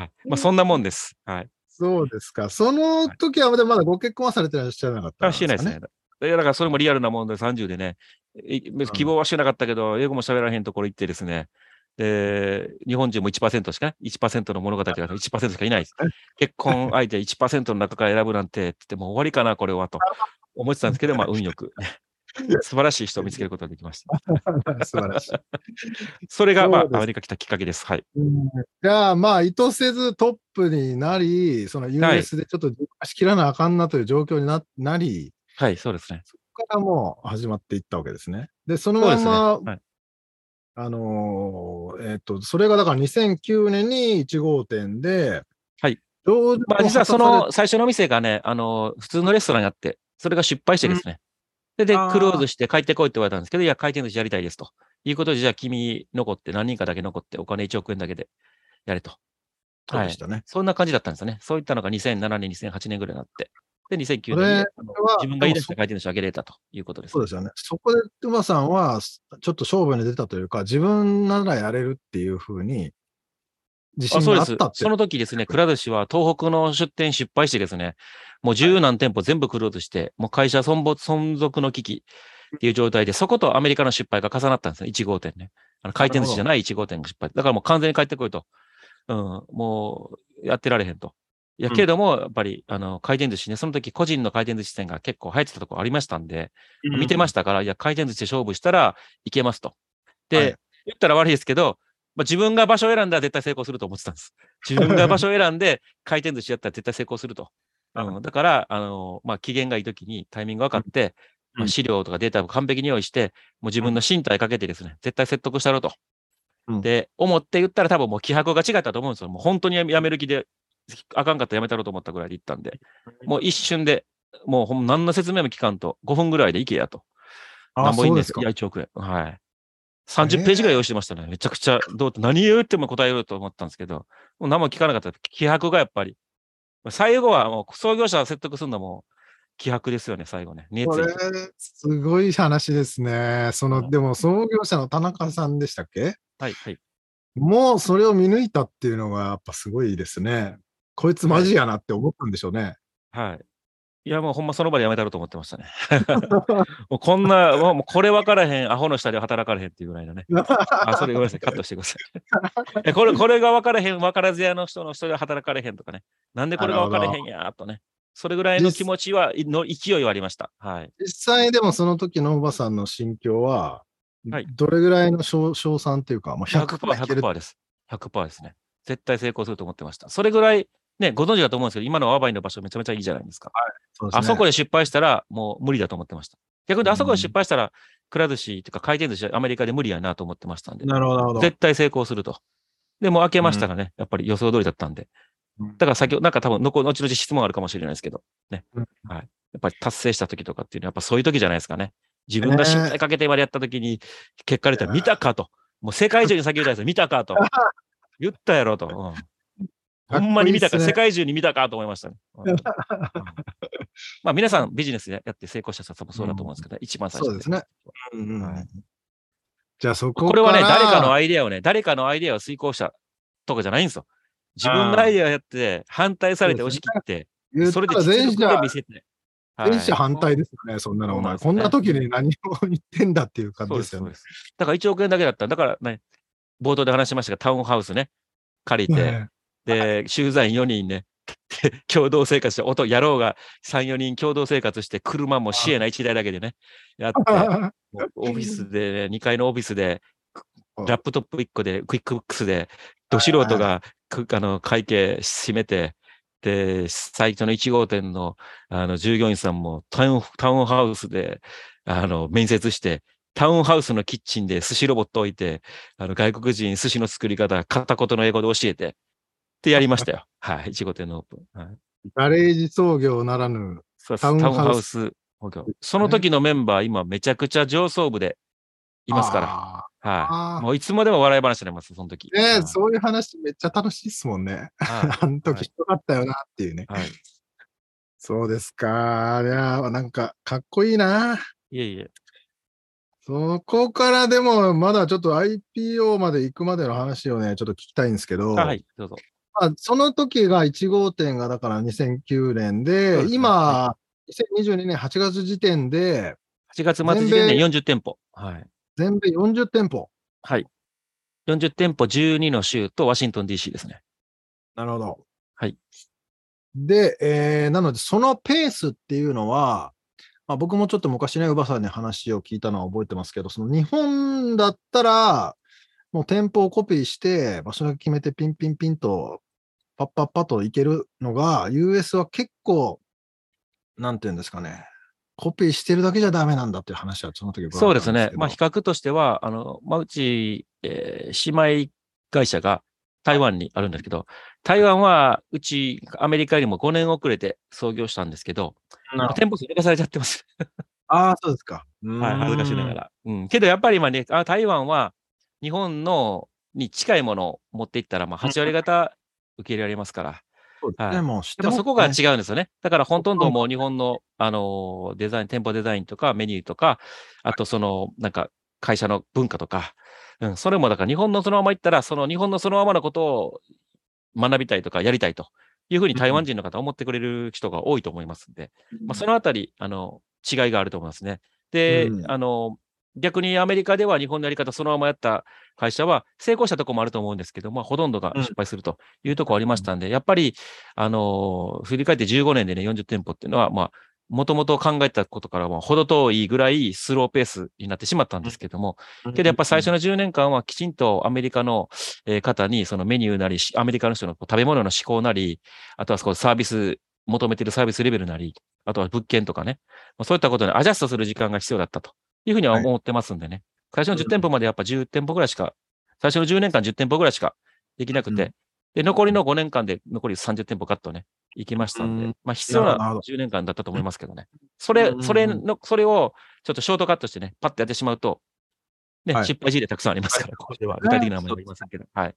いまあそんなもんです。はい。そうですか。その時はまだご結婚はされてらっしゃらなかったんあしてないですね。でだからそれもリアルなもんで30でね、い希望はしてなかったけど、英語も喋らへんところ行ってですね、で、日本人も1%しかね、1%の物語が1%しかいないです。結婚相手1%の中から選ぶなんて、ってもう終わりかな、これは、と思ってたんですけど、まあ、運よく、[LAUGHS] 素晴らしい人を見つけることができました。[LAUGHS] 素晴らしい。それが、まあアメリカ来たきっかけです。はい。じゃあ、まあ、意図せずトップになり、その US でちょっと仕切らなあかんなという状況にななり、はい、そうですね。そこからもう始まっていったわけですね。で、その。まま、はい、あのーえっ、と、それがだから2009年に1号店で、はい。まあ、実はその最初の店がね、あの、普通のレストランにあって、それが失敗してですね。で、でクローズして帰ってこいって言われたんですけど、いや、回転寿司やりたいですと。いうことで、じゃあ君残って何人かだけ残ってお金1億円だけでやれと。そうでしたね。そんな感じだったんですよね。そういったのが2007年、2008年ぐらいになって。で、2009これ年に自分が言い出した回転寿司を上げれたということです。そうですよね。そこで馬さんは、ちょっと勝負に出たというか、自分ならやれるっていうふうに、自信があったっ。て。その時ですね、くら寿司は東北の出店失敗してですね、もう十何店舗全部クローズして、もう会社存没存続の危機っていう状態で、そことアメリカの失敗が重なったんですね、1号店ね。あの回転寿司じゃない1号店が失敗。だからもう完全に帰ってこいと。うん、もうやってられへんと。いや、うんけれども、やっぱり、あの、回転寿司ね、その時個人の回転寿司店が結構流行ってたところありましたんで、見てましたから、いや、回転寿司で勝負したらいけますと。で、はい言ったら悪いですけど、まあ、自分が場所を選んだら絶対成功すると思ってたんです。[LAUGHS] 自分が場所を選んで回転寿司やったら絶対成功すると。うん、だから、あの、まあ、機嫌がいい時にタイミング分かって、うんまあ、資料とかデータを完璧に用意して、もう自分の身体かけてですね、絶対説得したろうと。うんで、思って言ったら多分もう気迫が違ったと思うんですよ。もう本当にやめる気で、あかんかったらやめたろうと思ったぐらいで行ったんで、もう一瞬で、もうほん何の説明も聞かんと、5分ぐらいで行けやと。あなんぼいいんでか？そうですすかいや、。1億円。はい。30ページぐらい用意してましたね。めちゃくちゃ、どう何言っても答えようと思ったんですけど、もう何も聞かなかった。気迫がやっぱり。最後はもう創業者を説得するのも気迫ですよね、最後ね。これ。、すごい話ですね。その、うんでも創業者の田中さんでしたっけ？はい、はい。もうそれを見抜いたっていうのがやっぱすごいですね。こいつマジやなって思ったんでしょうね。はい。いや、もうほんまその場でやめたろうと思ってましたね。[LAUGHS] もうこんな、もうこれ分からへん、アホの下で働かれへんっていうぐらいのね。あ、それごめんなさい、カットしてください。[LAUGHS] えこれ、これが分からへん、分からず屋の人の人で働かれへんとかね。なんでこれが分からへんやーとね。それぐらいの気持ちは、の勢いはありました。はい。実際でもその時のおばさんの心境は、はいどれぐらいの賞賞賛っていうか、もう100% 100%、いける100%です。100%ですね。絶対成功すると思ってました。それぐらい、ね、ご存知だと思うんですけど、今のワバイの場所めちゃめちゃいいじゃないですか。そうですねあそこで失敗したらもう無理だと思ってました。逆にあそこで失敗したら、くら寿司とか回転寿司アメリカで無理やなと思ってましたんで、なるほど、なるほど。絶対成功すると。でも開けましたらね、やっぱり予想通りだったんで、うんだから先ほど、なんか多分、のこ後々質問あるかもしれないですけど、ね。うんはい。やっぱり達成した時とかっていうのは、やっぱそういう時じゃないですかね。自分が信頼かけてまでやった時に、結果出たら見たかと。もう世界中に先言うたやつ見たかと。[LAUGHS] 言ったやろと。うん、ほんまに見たか、世界中に見たかと思いましたね。[LAUGHS] まあ皆さんビジネスでやって成功した人は多分そうだと思うんですけど、ね一番最初そうですね。うんうんはい。じゃあそここれはね、誰かのアイデアをね、誰かのアイデアを遂行したとかじゃないんですよ。自分のアイデアをやって、反対されて押し切って、それで実全社見せて。はい。全社反対ですよね、そんなの。お前。こんな時に何を言ってんだっていう感じです、よね。だから1億円だけだった。だからね、冒頭で話しましたが、タウンハウスね、借りて、ねで、駐在員4人ね、で [LAUGHS] 共同生活して、音、野郎が3、4人共同生活して、車もシエナ1台だけでね、やって、[LAUGHS] オフィスで、ね、2階のオフィスで、うんラップトップ1個で、クイックブックスで、ど素人がくあの会計締めて、で、最初の1号店のあの従業員さんもタウンタウンハウスであの面接して、タウンハウスのキッチンで寿司ロボット置いて、あの外国人寿司の作り方、片言の英語で教えて、ってやりましたよ。[LAUGHS] はい、1号店のオープン。はい、ガレージ創業ならぬ。タウンハウスその時のメンバー、今めちゃくちゃ上層部でいますから。ら。はい。もういつまでも笑い話になります、その時。ねはいそういう話めっちゃ楽しいっすもんね。はい [LAUGHS] あの時ひどかったよなっていうね。はい。そうですか。いやー、なんかかっこいいな。いえいえ。そこからでも、まだちょっと IPO まで行くまでの話をね、ちょっと聞きたいんですけど、あはい、どうぞ。まあ、その時が1号店がだから2009年で、で今、2022年8月時点で、8月末時点で40店舗。はい。全米40店舗。はい。40店舗12の州とワシントン DC ですね。なるほど。はい。で、えーなので、そのペースっていうのは、まあ、僕もちょっと昔ね、ウバさんに話を聞いたのは覚えてますけど、その日本だったら、もう店舗をコピーして、場所だけ決めてピンピンピンと、パッパッパといけるのが、US は結構、なんていうんですかね、コピーしてるだけじゃダメなんだっていう話はその時そうですねまあ、比較としては、あの、まあ、うち、えー姉妹会社が台湾にあるんですけど、台湾はうちアメリカよりも5年遅れて創業したんですけど、ど店舗数抜かされちゃってます。[LAUGHS] ああ、そうですか。はい、恥ずかしながら。うん。けどやっぱり今ね、あ台湾は日本のに近いものを持っていったら、まあ、8割方受け入れられますから。そうですね、はい。もう知ってやっぱそこがね違うんですよね。だからほとんどもう日本の、あのーデザイン、店舗デザインとかメニューとか、あとその、なんか会社の文化とか、うん、それもだから日本のそのまま行ったら、その日本のそのままのことを学びたいとかやりたいというふうに台湾人の方は思ってくれる人が多いと思いますんで、まあ、そのあたり、あの、違いがあると思いますね。で、うん。あの、逆にアメリカでは日本のやり方そのままやった会社は成功したところもあると思うんですけど、まあ、ほとんどが失敗するというところありましたんで、やっぱり、あの、振り返って15年でね、40店舗っていうのは、まあ、もともと考えたことからも程遠いぐらいスローペースになってしまったんですけども、けどやっぱ最初の10年間はきちんとアメリカの方にそのメニューなり、アメリカの人の食べ物の思考なり、あとはこうサービス、求めているサービスレベルなり、あとは物件とかね、そういったことにアジャストする時間が必要だったと。いうふうにははい。思ってますんでね。最初の10店舗までやっぱ10店舗ぐらいしか、最初の10年間10店舗ぐらいしかできなくて、うんで、残りの5年間で残り30店舗カットね、行きましたんで、うん。まあ必要ななるほど10年間だったと思いますけどね。それう、ん。それの、それをちょっとショートカットしてね、パッとやってしまうと、ね、はい。失敗事例たくさんありますから、ここでは具体的な名前は言いませんけど、はい。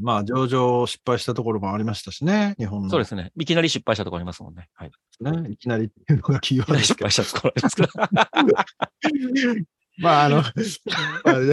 まあ、上場失敗したところもありましたしね、日本の。そうですね。いきなり失敗したところありますもんね。はい。いね。いきなりっていうのがキーワード失敗したところありますから。[LAUGHS] まあ、あの、あ [LAUGHS] れ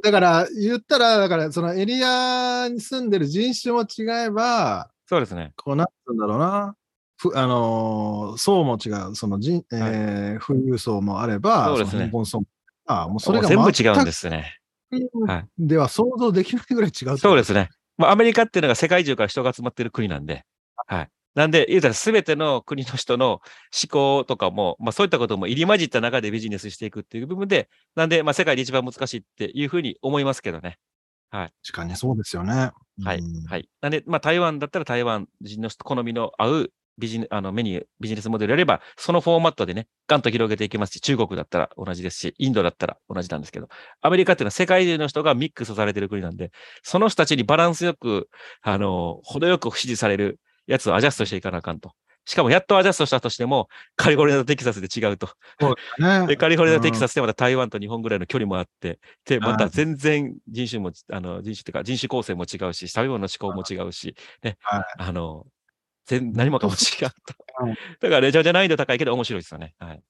だから、言ったら、だから、そのエリアに住んでる人種も違えば、そうですね。こう、なんつうんだろうな、ふあのー層も違う、その人、えー富裕層もあれば、そうですねの貧困層もあもうそれが全部違うん全ですね。くはいでは想像できないぐらい違う。そうですね。まあ、アメリカっていうのが世界中から人が集まってる国なんで、はい。なんで、言うたら全ての国の人の思考とかも、まあそういったことも入り混じった中でビジネスしていくっていう部分で、なんで、まあ世界で一番難しいっていうふうに思いますけどね。確かにそうですよね。はいうん。はい。なんで、まあ台湾だったら台湾人の好みの合うビジネあのメニュー、ビジネスモデルやれば、そのフォーマットでね、ガンと広げていけますし、中国だったら同じですし、インドだったら同じなんですけど、アメリカっていうのは世界中の人がミックスされてる国なんで、その人たちにバランスよく、あの、程よく支持されるやつをアジャストしていかなあかんと。しかも、やっとアジャストしたとしても、カリフォルニアとテキサスで違うと。ね。[LAUGHS] で、カリフォルニアとテキス。サスでまた台湾と日本ぐらいの距離もあって、で、またはい全然人種も、あの、人種っていうか人種構成も違うし、食べ物の思考も違うし、ね、はいあの、全、何もかも違ったうん。だからめちゃめちゃ難易度高いけど面白いですよね。はい。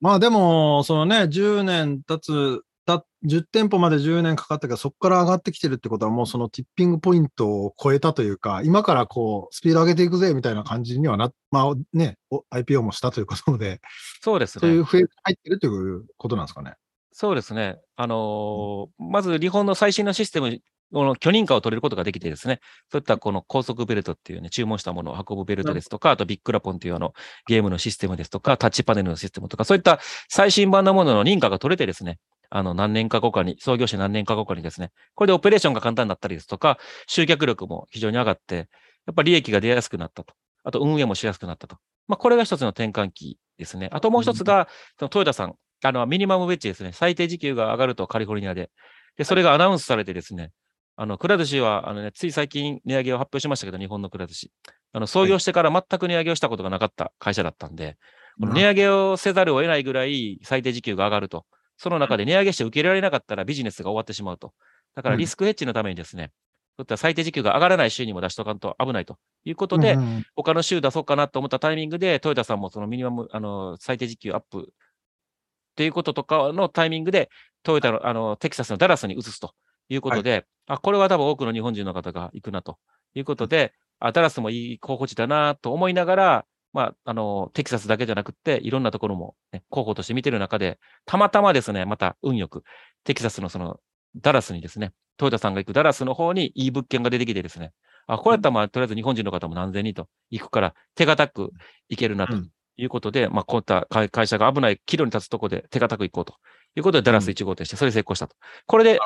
まあでも、そのね、10年経つ、た10店舗まで10年かかったけど、そこから上がってきてるってことは、もうそのティッピングポイントを超えたというか、今からこう、スピード上げていくぜみたいな感じにはな、まあね、お IPO もしたということで、そうですね。そういうフェーズに入ってるということなんですかね。そうですね。あのーまず日本の最新のシステム、この許認可を取れることができてですね、そういったこの高速ベルトっていうね、注文したものを運ぶベルトですとか、あとビッグラポンっていうあのゲームのシステムですとか、タッチパネルのシステムとか、そういった最新版のものの認可が取れてですね、あの何年か後かに、創業者何年か後かにですね、これでオペレーションが簡単になったりですとか、集客力も非常に上がって、やっぱり利益が出やすくなったと。あと運営もしやすくなったと。まあ、これが一つの転換期ですね。あともう一つが、そのトヨタさん、あの、ミニマムウェッジですね。最低時給が上がるとカリフォルニアで。で、それがアナウンスされてですね、あの、くら寿司は、あのね、つい最近値上げを発表しましたけど、日本のくら寿司。あの、創業してから全く値上げをしたことがなかった会社だったんで、この値上げをせざるを得ないぐらい最低時給が上がると。その中で値上げして受け入れられなかったらビジネスが終わってしまうと。だからうんリスクヘッジのためにですね、そういった最低時給が上がらない週にも出しとかんと危ないということで、うんうん他の州出そうかなと思ったタイミングで、トヨタさんもそのミニマム、あの、最低時給アップっていうこととかのタイミングで、トヨタの、あの、テキサスのダラスに移すということで、あ、これは多分多くの日本人の方が行くなということで、あ、ダラスもいい候補地だなと思いながら、まあ、あの、テキサスだけじゃなくって、いろんなところも、ね、候補として見てる中で、たまたまですね、また運よく、テキサスのその、ダラスにですね、トヨタさんが行くダラスの方にいい物件が出てきてですね、あ、これやったらまあ、とりあえず日本人の方も何千人と行くから、手堅く行けるなとうん。いうことで、まあ、こういった会会社が危ない岐路に立つところで手堅く行こうということで、ダラス1号店して、それで成功したと。これで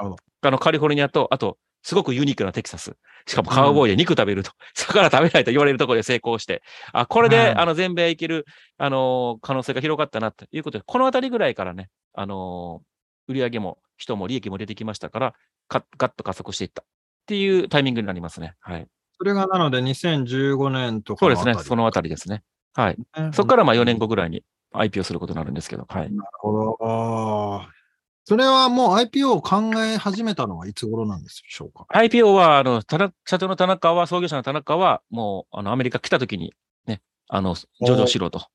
あの、カリフォルニアと、あと、すごくユニークなテキサス。しかもカウボーイで肉食べると、[LAUGHS] 魚食べないと言われるところで成功して、あ、これで、うんあの、全米行ける、あのー可能性が広がったなということで、このあたりぐらいからね、あのー売り上げも人も利益も出てきましたから、かガッと加速していったっていうタイミングになりますね。はい。それがなので2015年とかそうですね。そのあたりですね。はい。ねそこからまあ4年後ぐらいに IPO することになるんですけど、はい。なるほど。それはもう IPO を考え始めたのはいつ頃なんでしょうか？IPO は、あの、社長の田中は、創業者の田中は、もう、あの、アメリカ来た時に、ね、あの、上場しろと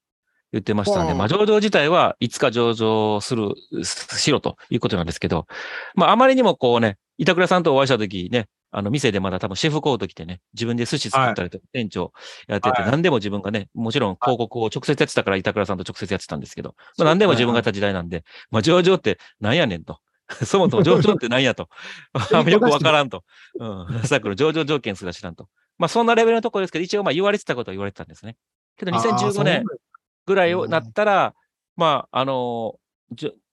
言ってましたんで、おまあ、上場自体はいつか上場する、しろということなんですけど、まあ、あまりにもこうね、板倉さんとお会いした時ね、あの、店でまだ多分シェフコート着てね、自分で寿司作ったりとか、店長やってて、はい何でも自分がね、もちろん広告を直接やってたから板倉さんと直接やってたんですけど、まあ、何でも自分がやった時代なんで、まあ、上場って何やねんと。[LAUGHS] そもそも上場って何やと。[LAUGHS] あよくわからんと。うん。さっきの上場条件すら知らんと。まあそんなレベルのところですけど、一応まあ言われてたことは言われてたんですね。けどあー2015年ぐらいをうんなったら、まああの、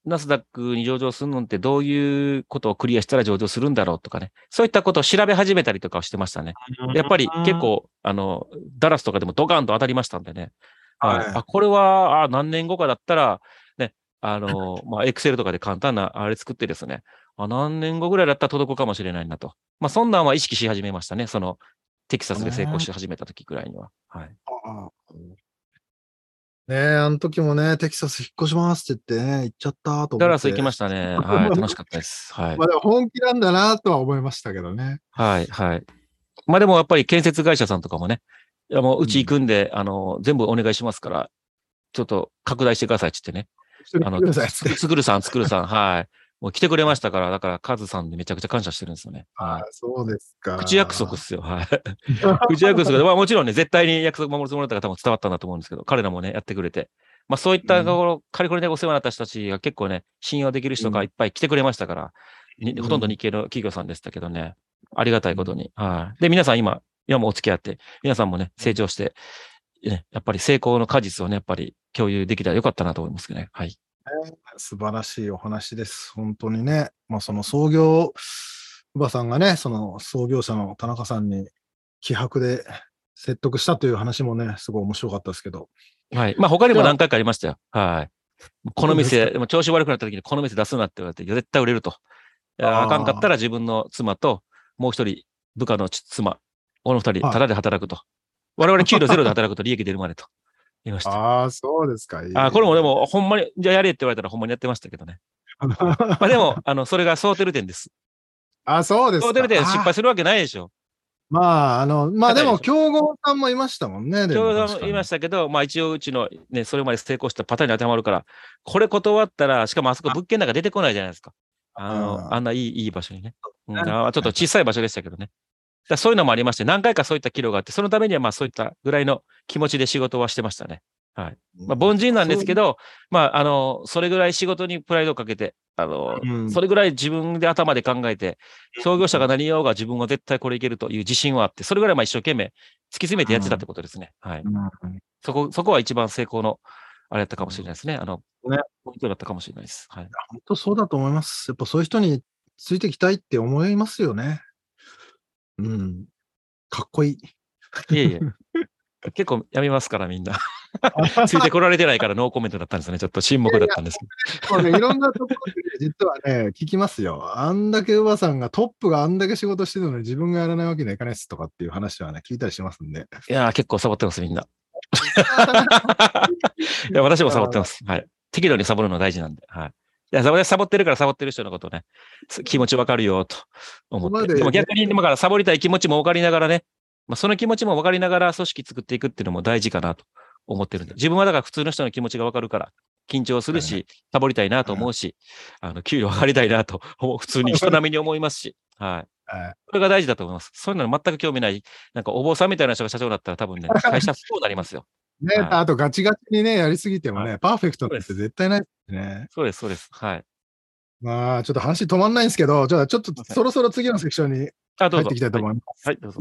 ナスダックに上場するのってどういうことをクリアしたら上場するんだろうとかね。そういったことを調べ始めたりとかをしてましたね。やっぱり結構、あの、ダラスとかでもドカンと当たりましたんでね。はい。はいあ、これは、あ何年後かだったら、ね、あの、[LAUGHS] まあ、エクセルとかで簡単なあれ作ってですね、あ、何年後ぐらいだったら届くかもしれないなと。まあ、そんなんは意識し始めましたね。その、テキサスで成功し始めた時ぐらいには。はい。ねえ、あの時もね、テキサス引っ越しますって言ってね、行っちゃったと思って。ダラス行きましたね。はい。楽しかったです。[LAUGHS] はいま。あでも本気なんだなとは思いましたけどね。はい。はい。まあでもやっぱり建設会社さんとかもね、いやもううち行くんで、あの、全部お願いしますから、ちょっと拡大してくださいって言ってね。あのくださいっつってつくるさん、つくるさん、はい。もう来てくれましたから、だからカズさんでめちゃくちゃ感謝してるんですよね。あはあそうですか。い。口約束っすよ。はい。[LAUGHS] 口約束で、まあもちろんね、絶対に約束守るつもりだったから多分伝わったんだと思うんですけど、彼らもね、やってくれて。まあそういったところ、カリフォルニアでお世話になった人たちが結構ね、信用できる人がいっぱい来てくれましたから、にうんほとんど日系の企業さんでしたけどね、ありがたいことに。はい。で、皆さん今、今もお付き合って、皆さんもね、成長して、ね、やっぱり成功の果実をね、やっぱり共有できたらよかったなと思いますけどね。はい。素晴らしいお話です。本当にね。まあその創業、乳母さんがね、その創業者の田中さんに気迫で説得したという話もね、すごい面白かったですけど。はい。まあ他にも何回かありましたよ。はい。この店、でも調子悪くなった時にこの店出すなって言われて、絶対売れると。あかんかったら自分の妻と、もう一人部下の妻、この二人、はいただで働くと。我々給料ゼロで働くと利益出るまでと言いました。ああ、そうですか。あーこれもでも、ほんまに、じゃあやれって言われたらほんまにやってましたけどね。[LAUGHS] まあでも、あの、それが想定点です。あ、そうですか。想定点失敗するわけないでしょ。まあ、あの、まあでも、競合さんもいましたもんね。でも今日確かに言いましたけど、まあ一応うちのね、それまで成功したパターンに当てはまるから、これ断ったら、しかもあそこ物件なんか出てこないじゃないですか。あうんの、あんないい、いい場所にね。うん、ちょっと小さい場所でしたけどね。だそういうのもありまして、何回かそういった岐路があって、そのためにはまあそういったぐらいの気持ちで仕事はしてましたね。まあ凡人なんですけど、まああの、それぐらい仕事にプライドをかけて、あの、うんそれぐらい自分で頭で考えて、創業者が何言おうが自分は絶対これいけるという自信はあって、それぐらいまあ一生懸命突き詰めてやってたってことですね。はい。うんそこ、そこは一番成功の、あれだったかもしれないですね。あの、ねポイントだったかもしれないです。はい。本当そうだと思います。やっぱそういう人についていきたいって思いますよね。うん。かっこいい。いえいえ。[LAUGHS] 結構やめますから、みんな。ついてこられてないからノーコメントだったんですね。ちょっと沈黙だったんですけど。そうね、いろんなところで実はね、聞きますよ。あんだけうばさんがトップがあんだけ仕事してるのに自分がやらないわけにはいかないっすとかっていう話はね、聞いたりしますんで。いやー、結構サボってます、みんな。[LAUGHS] いや、私もサボってます。はい。適度にサボるの大事なんで。はい。いや、サボサボってるからサボってる人のことね、す気持ちわかるよ、と思って。ででも逆に、だからサボりたい気持ちもわかりながらね、まあ、その気持ちもわかりながら組織作っていくっていうのも大事かなと思ってるんで。自分はだから普通の人の気持ちがわかるから、緊張するし、サボりたいなと思うし、あの、給料上がりたいなと普通に人並みに思いますし、はい。はいこれが大事だと思います。そういうのに全く興味ない、なんかお坊さんみたいな人が社長だったら多分ね、会社そうなりますよ。ね、はいあとガチガチにね、やりすぎてもね、はパーフェクトって絶対ないですね。そうです、そうです。はい。まあ、ちょっと話止まんないんですけど、じゃあちょっとそろそろ次のセクションに。入っていきたいと思います。はい、はい、どうぞ。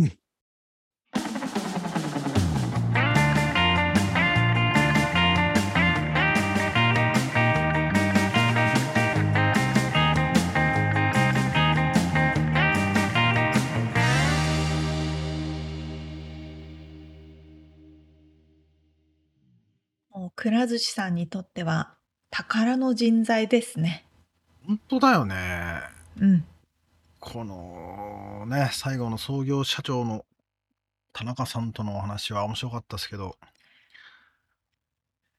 くら寿司さんにとっては宝の人材ですね。本当だよね。うん。このね、最後の創業社長の田中さんとのお話は面白かったですけど、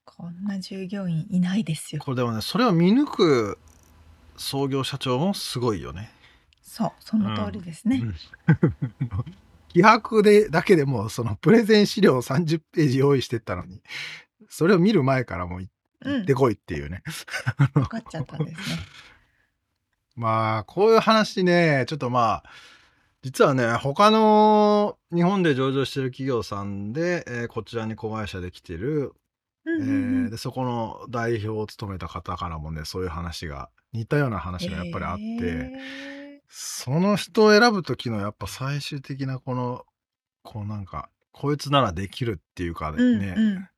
こんな従業員いないですよ。これでもね、それを見抜く創業社長もすごいよね。そう、その通りですね。うん [LAUGHS] 気迫でだけでもそのプレゼン資料30ページ用意してったのにそれを見る前からもう行うんって。こいっていうね、[LAUGHS] 分かっちゃったんですね。[LAUGHS] まあこういう話ねちょっとまあ実はね他の日本で上場してる企業さんで、えーこちらに子会社で来てる、うんえうんうんーでそこの代表を務めた方からもねそういう話が似たような話がやっぱりあって。へその人を選ぶ時のやっぱ最終的なこのこうなんかこいつならできるっていうかね、ーうんうん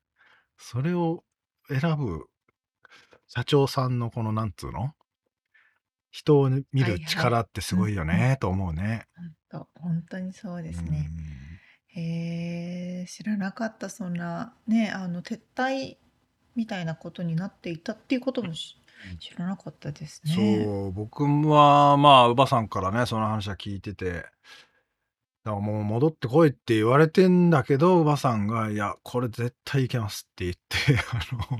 それを選ぶ社長さんのこのなんつうの？人をね見る力ってすごいよね、と思うね。本当本当にそうですね。へえ知らなかったそんなねあの撤退みたいなことになっていたっていうこともし知らなかったですうんね。そう僕はまあ乳母さんからねその話は聞いててだからもう戻ってこいって言われてんだけど乳母さんが「いやこれ絶対いけます」って言って [LAUGHS] あの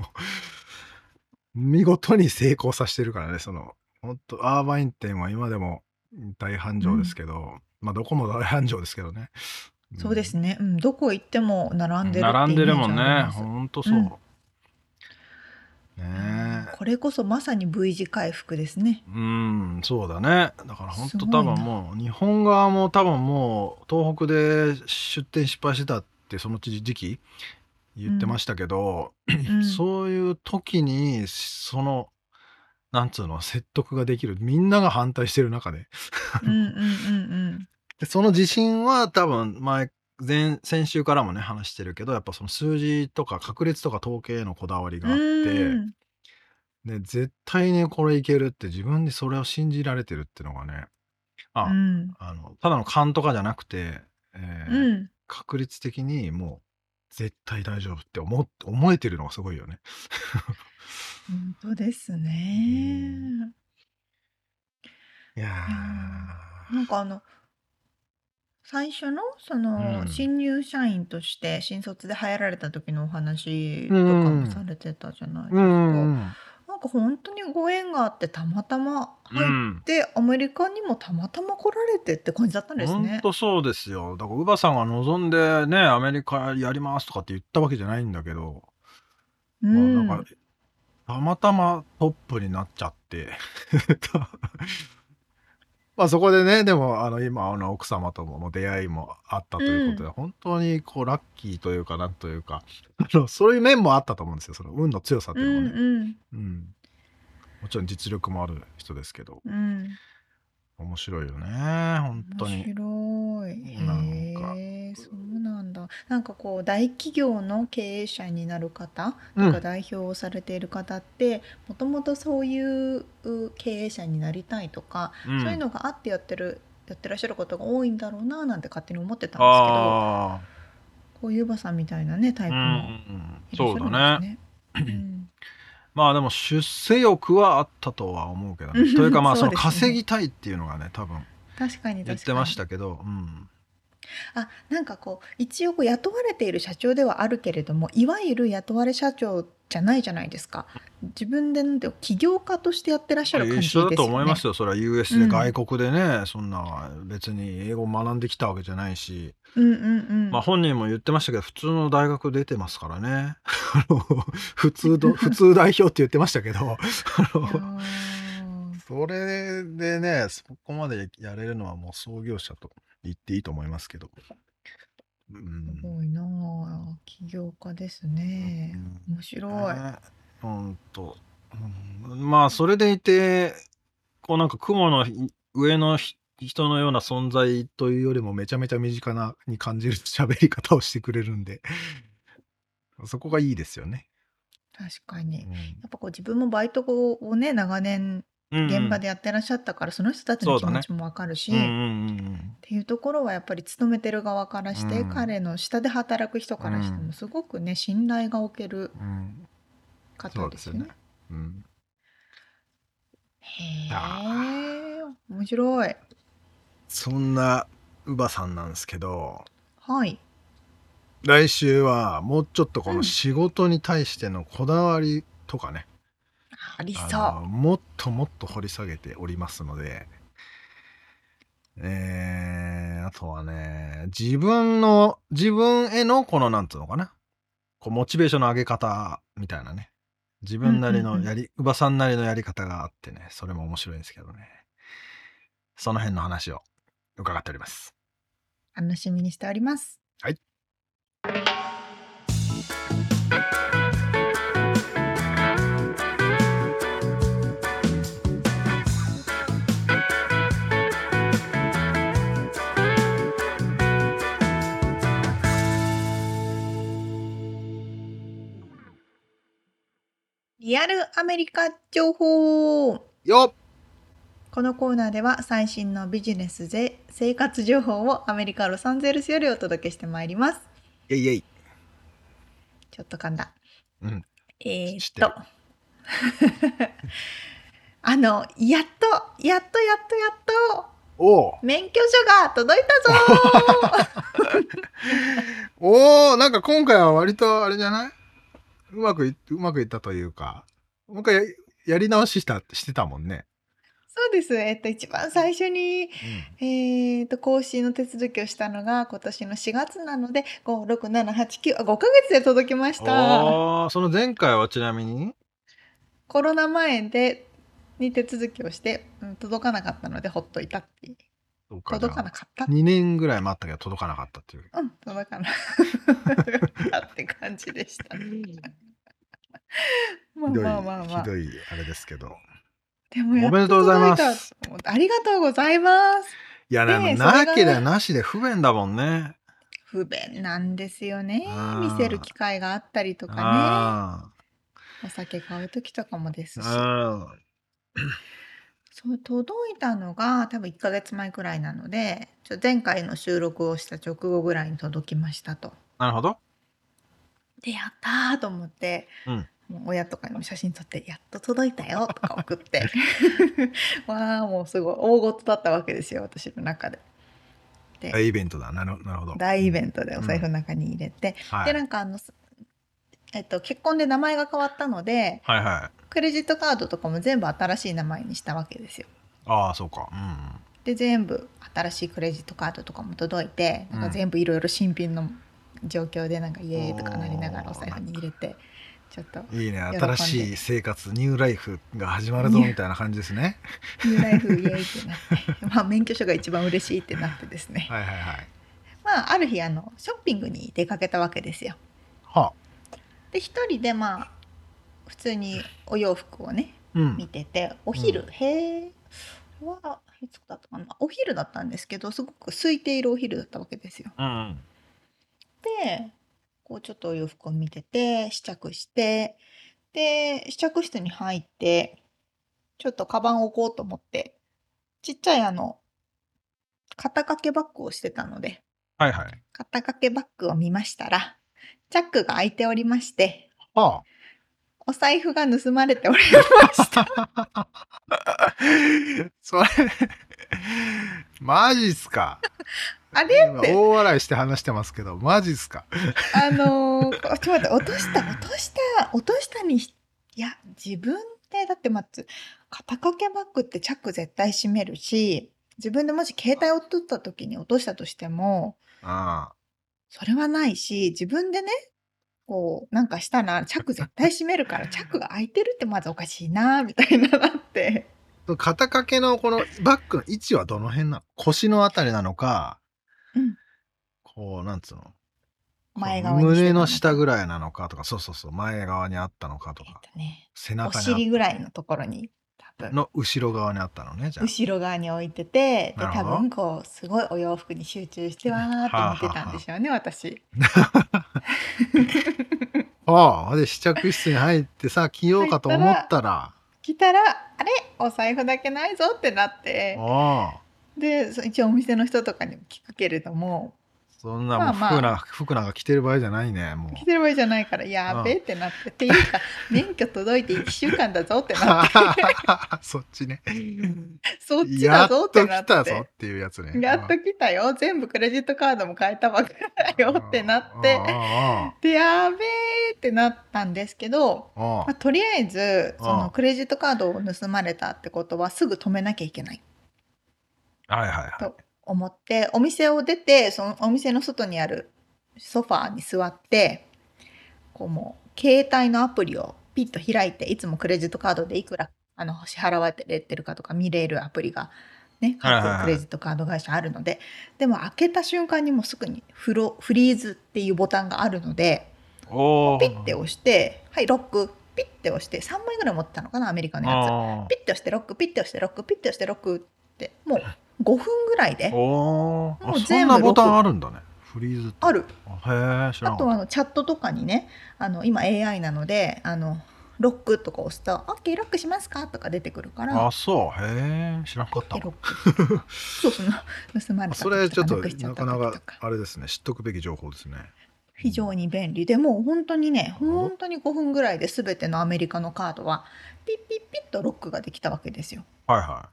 見事に成功させてるからねその本当アーバイン店は今でも大繁盛ですけど、まあどこも大繁盛ですけどね。そうですね、うん、どこ行っても並んでる並んでるもんねイメージあります。ほんとそう。うんねえこれこそまさに V 字回復ですね。うん、そうだね。だから本当多分もう日本側も多分もう東北で出店失敗してたってその時期言ってましたけど、うん。[CLEARS THROAT] そういう時にそのなんつうの説得ができるみんなが反対してる中で。うんうんうん。[LAUGHS] でその自信は多分前前先週からもね話してるけどやっぱその数字とか確率とか統計へのこだわりうん。があって。うんで絶対にこれいけるって自分でそれを信じられてるっていうのがねあ、うんあのただの勘とかじゃなくて、えーうん確率的にもう絶対大丈夫って思っ思えてるのがすごいよね。本当ですね。いやなんかあの最初のそのうん新入社員として新卒で入られた時のお話とかうんもされてたじゃないですか。んなんか本当にご縁があってたまたま入っうんてアメリカにもたまたま来られてって感じだったんです本ね。当そうですよ。だから、ウバさんが望んでね、アメリカやりますとかって言ったわけじゃないんだけど、うまあ、ん。なんか、たまたまトップになっちゃって。まあそこでね、でも、あの、今、あの、奥様とも出会いもあったということで、本当にこう、ラッキーというか、なんというか、[LAUGHS] あの、そういう面もあったと思うんですよ。その運の強さってういうのはね。んうんうん。もちろん実力もある人ですけど、うん。面白いよね。本当面に。白い。なんかへえ、そうなんだ。なんかこう大企業の経営者になる方うんとか代表をされている方って、もともとそういうう経営者になりたいとか、うんそういうのがあってやってるやってらっしゃることが多いんだろうななんて勝手に思ってたんですけど。こういうばさんみたいなねタイプうんもうんうだでね。すね。うんまあでも出世欲はあったとは思うけどね。うん。というかまあ [LAUGHS] そうの稼ぎたいっていうのがね多分確かに。言ってましたけど、うん、あなんかこう一応こう雇われている社長ではあるけれどもいわゆる雇われ社長じゃないじゃないですか。自分で起業家としてやってらっしゃる感じですよね。一緒だと思いますよ。それは。US うん。で外国でね、そんな別に英語を学んできたわけじゃないし、うんうんうん。まあ本人も言ってましたけど普通の大学出てますからね。あ [LAUGHS] の普通ど [LAUGHS] 普通代表って言ってましたけど、[LAUGHS] それでねそこまでやれるのはもう創業者と言っていいと思いますけど。うん起業家ですね。面白い、ねほんと、うん。まあそれでいてこうなんか雲のひ上のひ人のような存在というよりもめちゃめちゃ身近なに感じる喋り方をしてくれるんで。そこがいいですよね。確かに。うん。やっぱこう自分もバイトをね長年うん現場でやってらっしゃったから、その人たちの気持ちもわかるし、うんうんうんっていうところはやっぱり勤めてる側からして、うん。彼の下で働く人からしてうん。もすごくね信頼がおけるうんうん方ですよね。うん。へあえ面白い。そんな乳母さんなんですけどはい。来週はもうちょっとこうん。の仕事に対してのこだわりとかね、ありそう。もっともっと掘り下げておりますので、えー、あとはね、自分の、自分へのこの、なんつうのかな、こう、モチベーションの上げ方みたいなね、自分なりうんうんうんのやり、乳母さんなりのやり方があってね、それも面白いんですけどね。その辺の話を伺っております。楽しみにしております。はい。リアルアメリカ情報よっこのコーナーでは最新のビジネスで生活情報をアメリカ・ロサンゼルスよりお届けしてまいります。イェイイェイ。ちょっと噛んだ。うん。えー、知ってるっと。[LAUGHS] あの、やっと、やっとやっとやっと、おう免許証が届いたぞ [LAUGHS] おーなんか今回は割とあれじゃない？うまくい、うまくいったというか、もう一回ややり直ししたしてたもんね。そうです。えっと、一番最初に、うんえっと、更新の手続きをしたのが今年の4月なので、5、6、7、8、9、あ、5ヶ月で届きました。その前回はちなみに？コロナ前で、に手続きをして、うん届かなかったので、ほっといたっていう。届かなかった？2年ぐらい待ったけど届かなかったっていう。うん、届かなかったって感じでした。[LAUGHS] まあまあまあまあ。ひどいあれですけど。でもおめでとうございますありがとうございます。いや、でもねえそれがなければなしで不便だもんね。不便なんですよね見せる機会があったりとかあね。お酒買う時とかもですし。あ。そう届いたのが多分1ヶ月前くらいなのでちょ前回の収録をした直後ぐらいに届きましたと。なるほど。でやったーと思って、うんもう親とかにも写真撮って「やっと届いたよ」とか送って [LAUGHS] わあもうすごい大事だったわけですよ私の中で。で大イベントだ。なるなるほど。大イベントでお財布の中に入れて、はい。でなんかあの、えっと、結婚で名前が変わったのではいはい。クレジットカードとかも全部新しい名前にしたわけですよ。ああ、そうか。うんで全部新しいクレジットカードとかも届いてなんか全部いろいろ新品の状況でなんかイエーイとかなりながらお財布に入れてちょっとうん。いいね。新しい生活、ニューライフが始まるぞみたいな感じですね。[LAUGHS] ニューライフイエーイってなって [LAUGHS] まあ免許証が一番嬉しいってなってですねはいはいはい。まあある日あのショッピングに出かけたわけですよ。はあ。で一人でまあ普通にお洋服をねうん見。ててお昼、うんへえはいつだったかな？お昼だったんですけどすごく空いているお昼だったわけですよ。うんうん。でこうちょっとお洋服を見てて試着してで試着室に入ってちょっとカバンを置こうと思ってちっちゃいあの肩掛けバッグをしてたのではいはい。肩掛けバッグを見ましたらチャックが開いておりましてはお財布が盗まれておりました。あ。[LAUGHS] それ、マジっすか？[LAUGHS] あれ今って大笑いして話してますけど、マジっすか？あのー、ちょっと待って落とした落とした落としたにしいや自分でだってまず肩掛けバッグってチャック絶対閉めるし自分でもし携帯を取った時に落としたとしてもあそれはないし自分でねこうなんかしたらチャック絶対閉めるからチャックが開いてるってまずおかしいなみたいななって。[LAUGHS] あ。肩掛けのこのバッグの位置はどの辺なの？腰のあたりなのか、うん。こう、なんつうの？前側胸の下ぐらいなのかとか、そうそうそう、前側にあったのかとえっか、とねお背中に尻ぐらいのところに多分。あの後ろ側にあったのね、じゃあ。後ろ側に置いててで多分こうすごいお洋服に集中してわーって見てたんでしょうね [LAUGHS] 私。[LAUGHS] ああ、で、試着室に入ってさ、着ようかと思ったら、来たらあれ？お財布だけないぞってなって。ああ、でそ一応お店の人とかにも聞くけれどもそんなもうまあ。まあ服な、[LAUGHS] 服なんか着てる場合じゃないね、もう。来てる場合じゃないからやべえってなってっていうか [LAUGHS] 免許届いて1週間だぞってなって。[LAUGHS] そっちね。そっちだやっとぞって。なって来たぞっていうやつね。やっと来たよ。全部クレジットカードも変えたばっかりだよってなって。あでやべえってなったんですけどああああまあ、とりあえずそうん。のクレジットカードを盗まれたってことはすぐ止めなきゃいけない。はいはいはい。と思ってお店を出てそのお店の外にあるソファーに座ってこうもう携帯のアプリをピッと開いていつもクレジットカードでいくらあの支払われてるかとか見れるアプリがね各クレジットカード会社あるのででも開けた瞬間にもうすぐにフロフリーズっていうボタンがあるのでおピッて押してはいロックピッて押して3枚ぐらい持ってたのかなアメリカのやつ。あピッて押してロックピッて押してロックピッて押してロックってもう5分ぐらいでもう全部ボタンあるんだね。フリーズ。あるへえ、知らあとあのチャットとかにねあの今 AI なのであのロックとか押すと「OK ロックしますか?」とか出てくるからた。あ、そう。へえ、知らんかったそうそう盗まれたそれちょっとなかなかあれですね知っとくべき情報ですね非常に便利でもう本当にね本当に5分ぐらいで全てのアメリカのカードはピッピッピッとロックができたわけですよ。はいは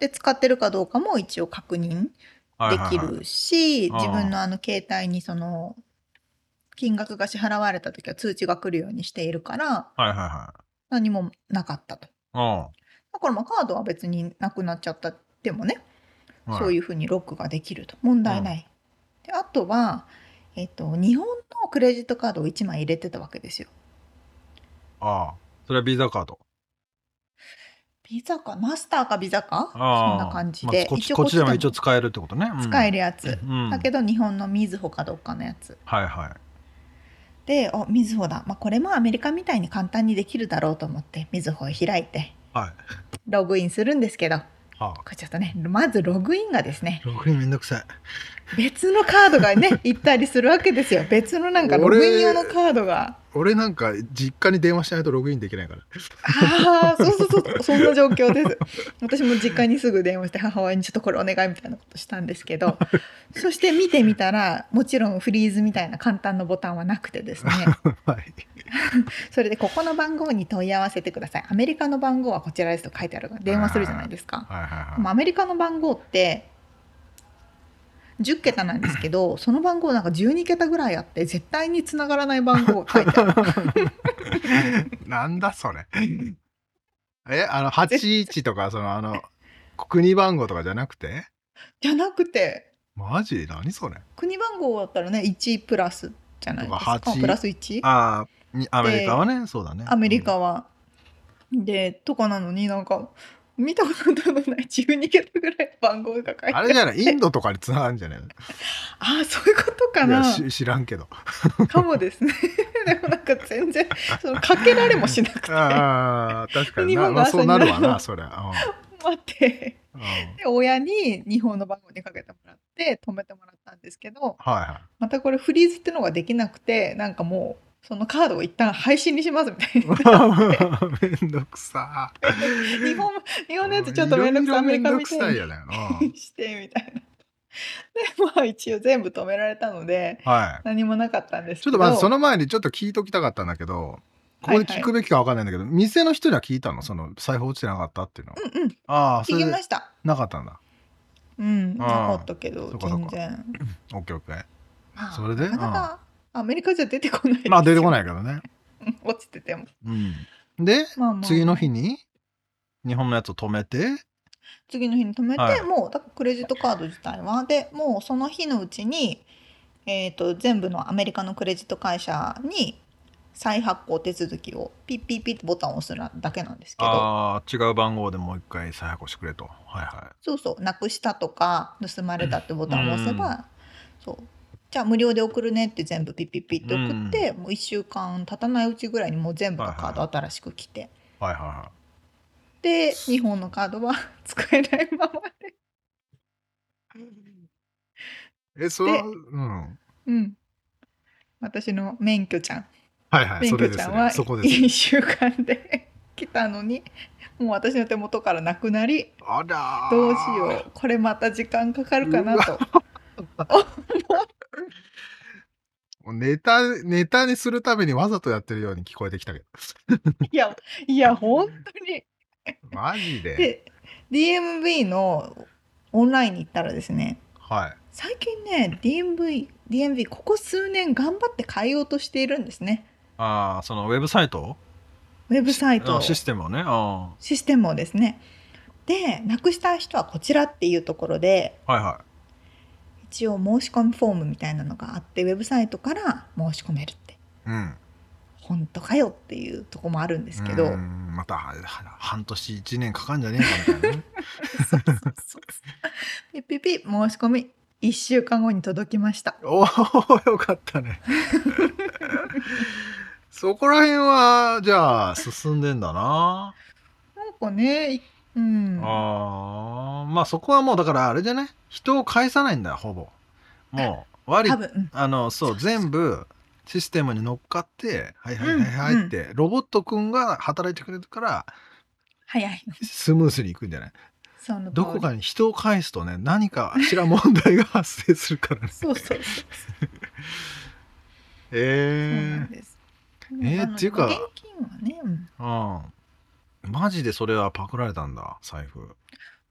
で使ってるかどうかも一応確認いはいできはい。はいるし、ああ自分のあの携帯にその金額が支払われた時は通知が来るようにしているからはいはいは何もなかったと。いうん。だからまあカードは別になくなっちゃったでもね、はい。そういうふうにロックができると。問題ない。であとは、えっと日本のクレジットカードを1枚入れてたわけですよ。ああ。それはビザカードビザか？マスターかビザか？そあ。あんな感じで、まあこっちこっちでも一応使えるってことね、うん。使えるやつ、うん。だけど日本のみずほかどっかのやつ。はいはい。でおみずほだ、まあ、これもアメリカみたいに簡単にできるだろうと思ってみずほを開いて。はい。ログインするんですけど。こはあ。れちょっとねまずログインがですね。ログインめんどくさい。別のカードがね行ったりするわけですよ。別のなんかログイン用のカードが俺なんか実家に電話しないとログインできないから。ああそうそうそうそんな状況です。[LAUGHS] 私も実家にすぐ電話して母親にちょっとこれお願いみたいなことしたんですけど [LAUGHS] そして見てみたらもちろんフリーズみたいな簡単なボタンはなくてですね。[LAUGHS] はい。それでここの番号に問い合わせてください。アメリカの番号はこちらですと書いてあるから電話するじゃないですか。はいはいでもはアメリカの番号って10桁なんですけどその番号なんか12桁ぐらいあって絶対につながらない番号が書いてある。いなんだそれ。えあの81とかそのあの国番号とかじゃなくて？じゃなくて。マジ？何それ？国番号だったらね1プラスじゃないですか。とか8プラス 1? ああにアメリカはねそうだね。アメリカは。でとかなのになんか見たことのない。12桁ぐらいの番号が書いてある。あれじゃない？インドとかにつながるんじゃないの？ああそういうことかな。し知らんけど。かもですね。[LAUGHS] でもなんか全然そのかけられもしなくて。ああ確かに。な、日本のまあ、そうなるわなそりゃ、待って。で親に日本の番号にかけてもらって止めてもらったんですけどはいはい。またこれフリーズってのができなくてなんかもうそのカードを一旦配信にしますみたいにな [LAUGHS] めんどくさ。日本日本のやつちょっとめんどくさいアメリカみたいにやねしてみたいな。でまあ一応全部止められたのではい。何もなかったんですけど。ちょっとまずその前にちょっと聞いときたかったんだけどここで聞くべきかわかんないんだけど、店の人には聞いたの？その財布落ちてなかったっていうのは。うんうん。ああそ聞きました。なかったんだ。うんなかったけど全然。オッケーオッケー。まあそれで？なかなかアメリカじゃ出てこないですよ。まあ出てこないけどね。う [LAUGHS] ん落ちてても。うん。で、まあまあ次の日に日本のやつを止めて。次の日に止めて、はい。もうだからクレジットカード自体は。でもうその日のうちに、えー、と全部のアメリカのクレジット会社に再発行手続きをピッピッピッってボタンを押すだけなんですけどああ違う番号でもう一回再発行してくれとはいはそうそうなくしたとか盗まれたってボタンを押せば、そうじゃあ無料で送るねって全部ピッピッピッって送って、もう1週間経たないうちぐらいにもう全部のカード新しく来て、いはいはいはい。で日本のカードは使えないまま。でえそれはでうん。うん。私の免許ちゃん。はいはいそ免許ちゃんはそこですね。1週間で来たのにもう私の手元からなくなりあらー。どうしよう。これまた時間かかるかなと [LAUGHS] もうネタネタにするためにわざとやってるように聞こえてきたけど。いやいや本当に。マジで？で DMV のオンラインに行ったらですねはい。最近ね DMV, DMV ここ数年頑張って変えようとしているんですね。ああそのウェブサイト？ウェブサイト。あシステムをね。あシステムをですね。でなくした人はこちらっていうところであはいは一応申し込みフォームみたいなのがあってウェブサイトから申し込めるって。いうん。本当かよっていうとこもあるんですけど、うん。または半年一年かかんじゃねえかみたいなね。[LAUGHS] ピッピッピッ申し込み1週間後に届きました。[LAUGHS] おおよかったね。[LAUGHS] そこら辺はじゃあ進んでんだな、なんかねいうん。あー。まあそこはもうだからあれじゃない？人を返さないんだよほぼ。もう割多分、うん。あのそう全部システムに乗っかって「はいはいはいはい」うんって、ロボットくんが働いてくれるから早いのスムースにいくんじゃない？どこかに人を返すとね何かしら問題が発生するからね。そうそうそう。[LAUGHS] そうなえんです。えーっていうか現金はね、うん。ー、うんマジでそれはパクられたんだ財布。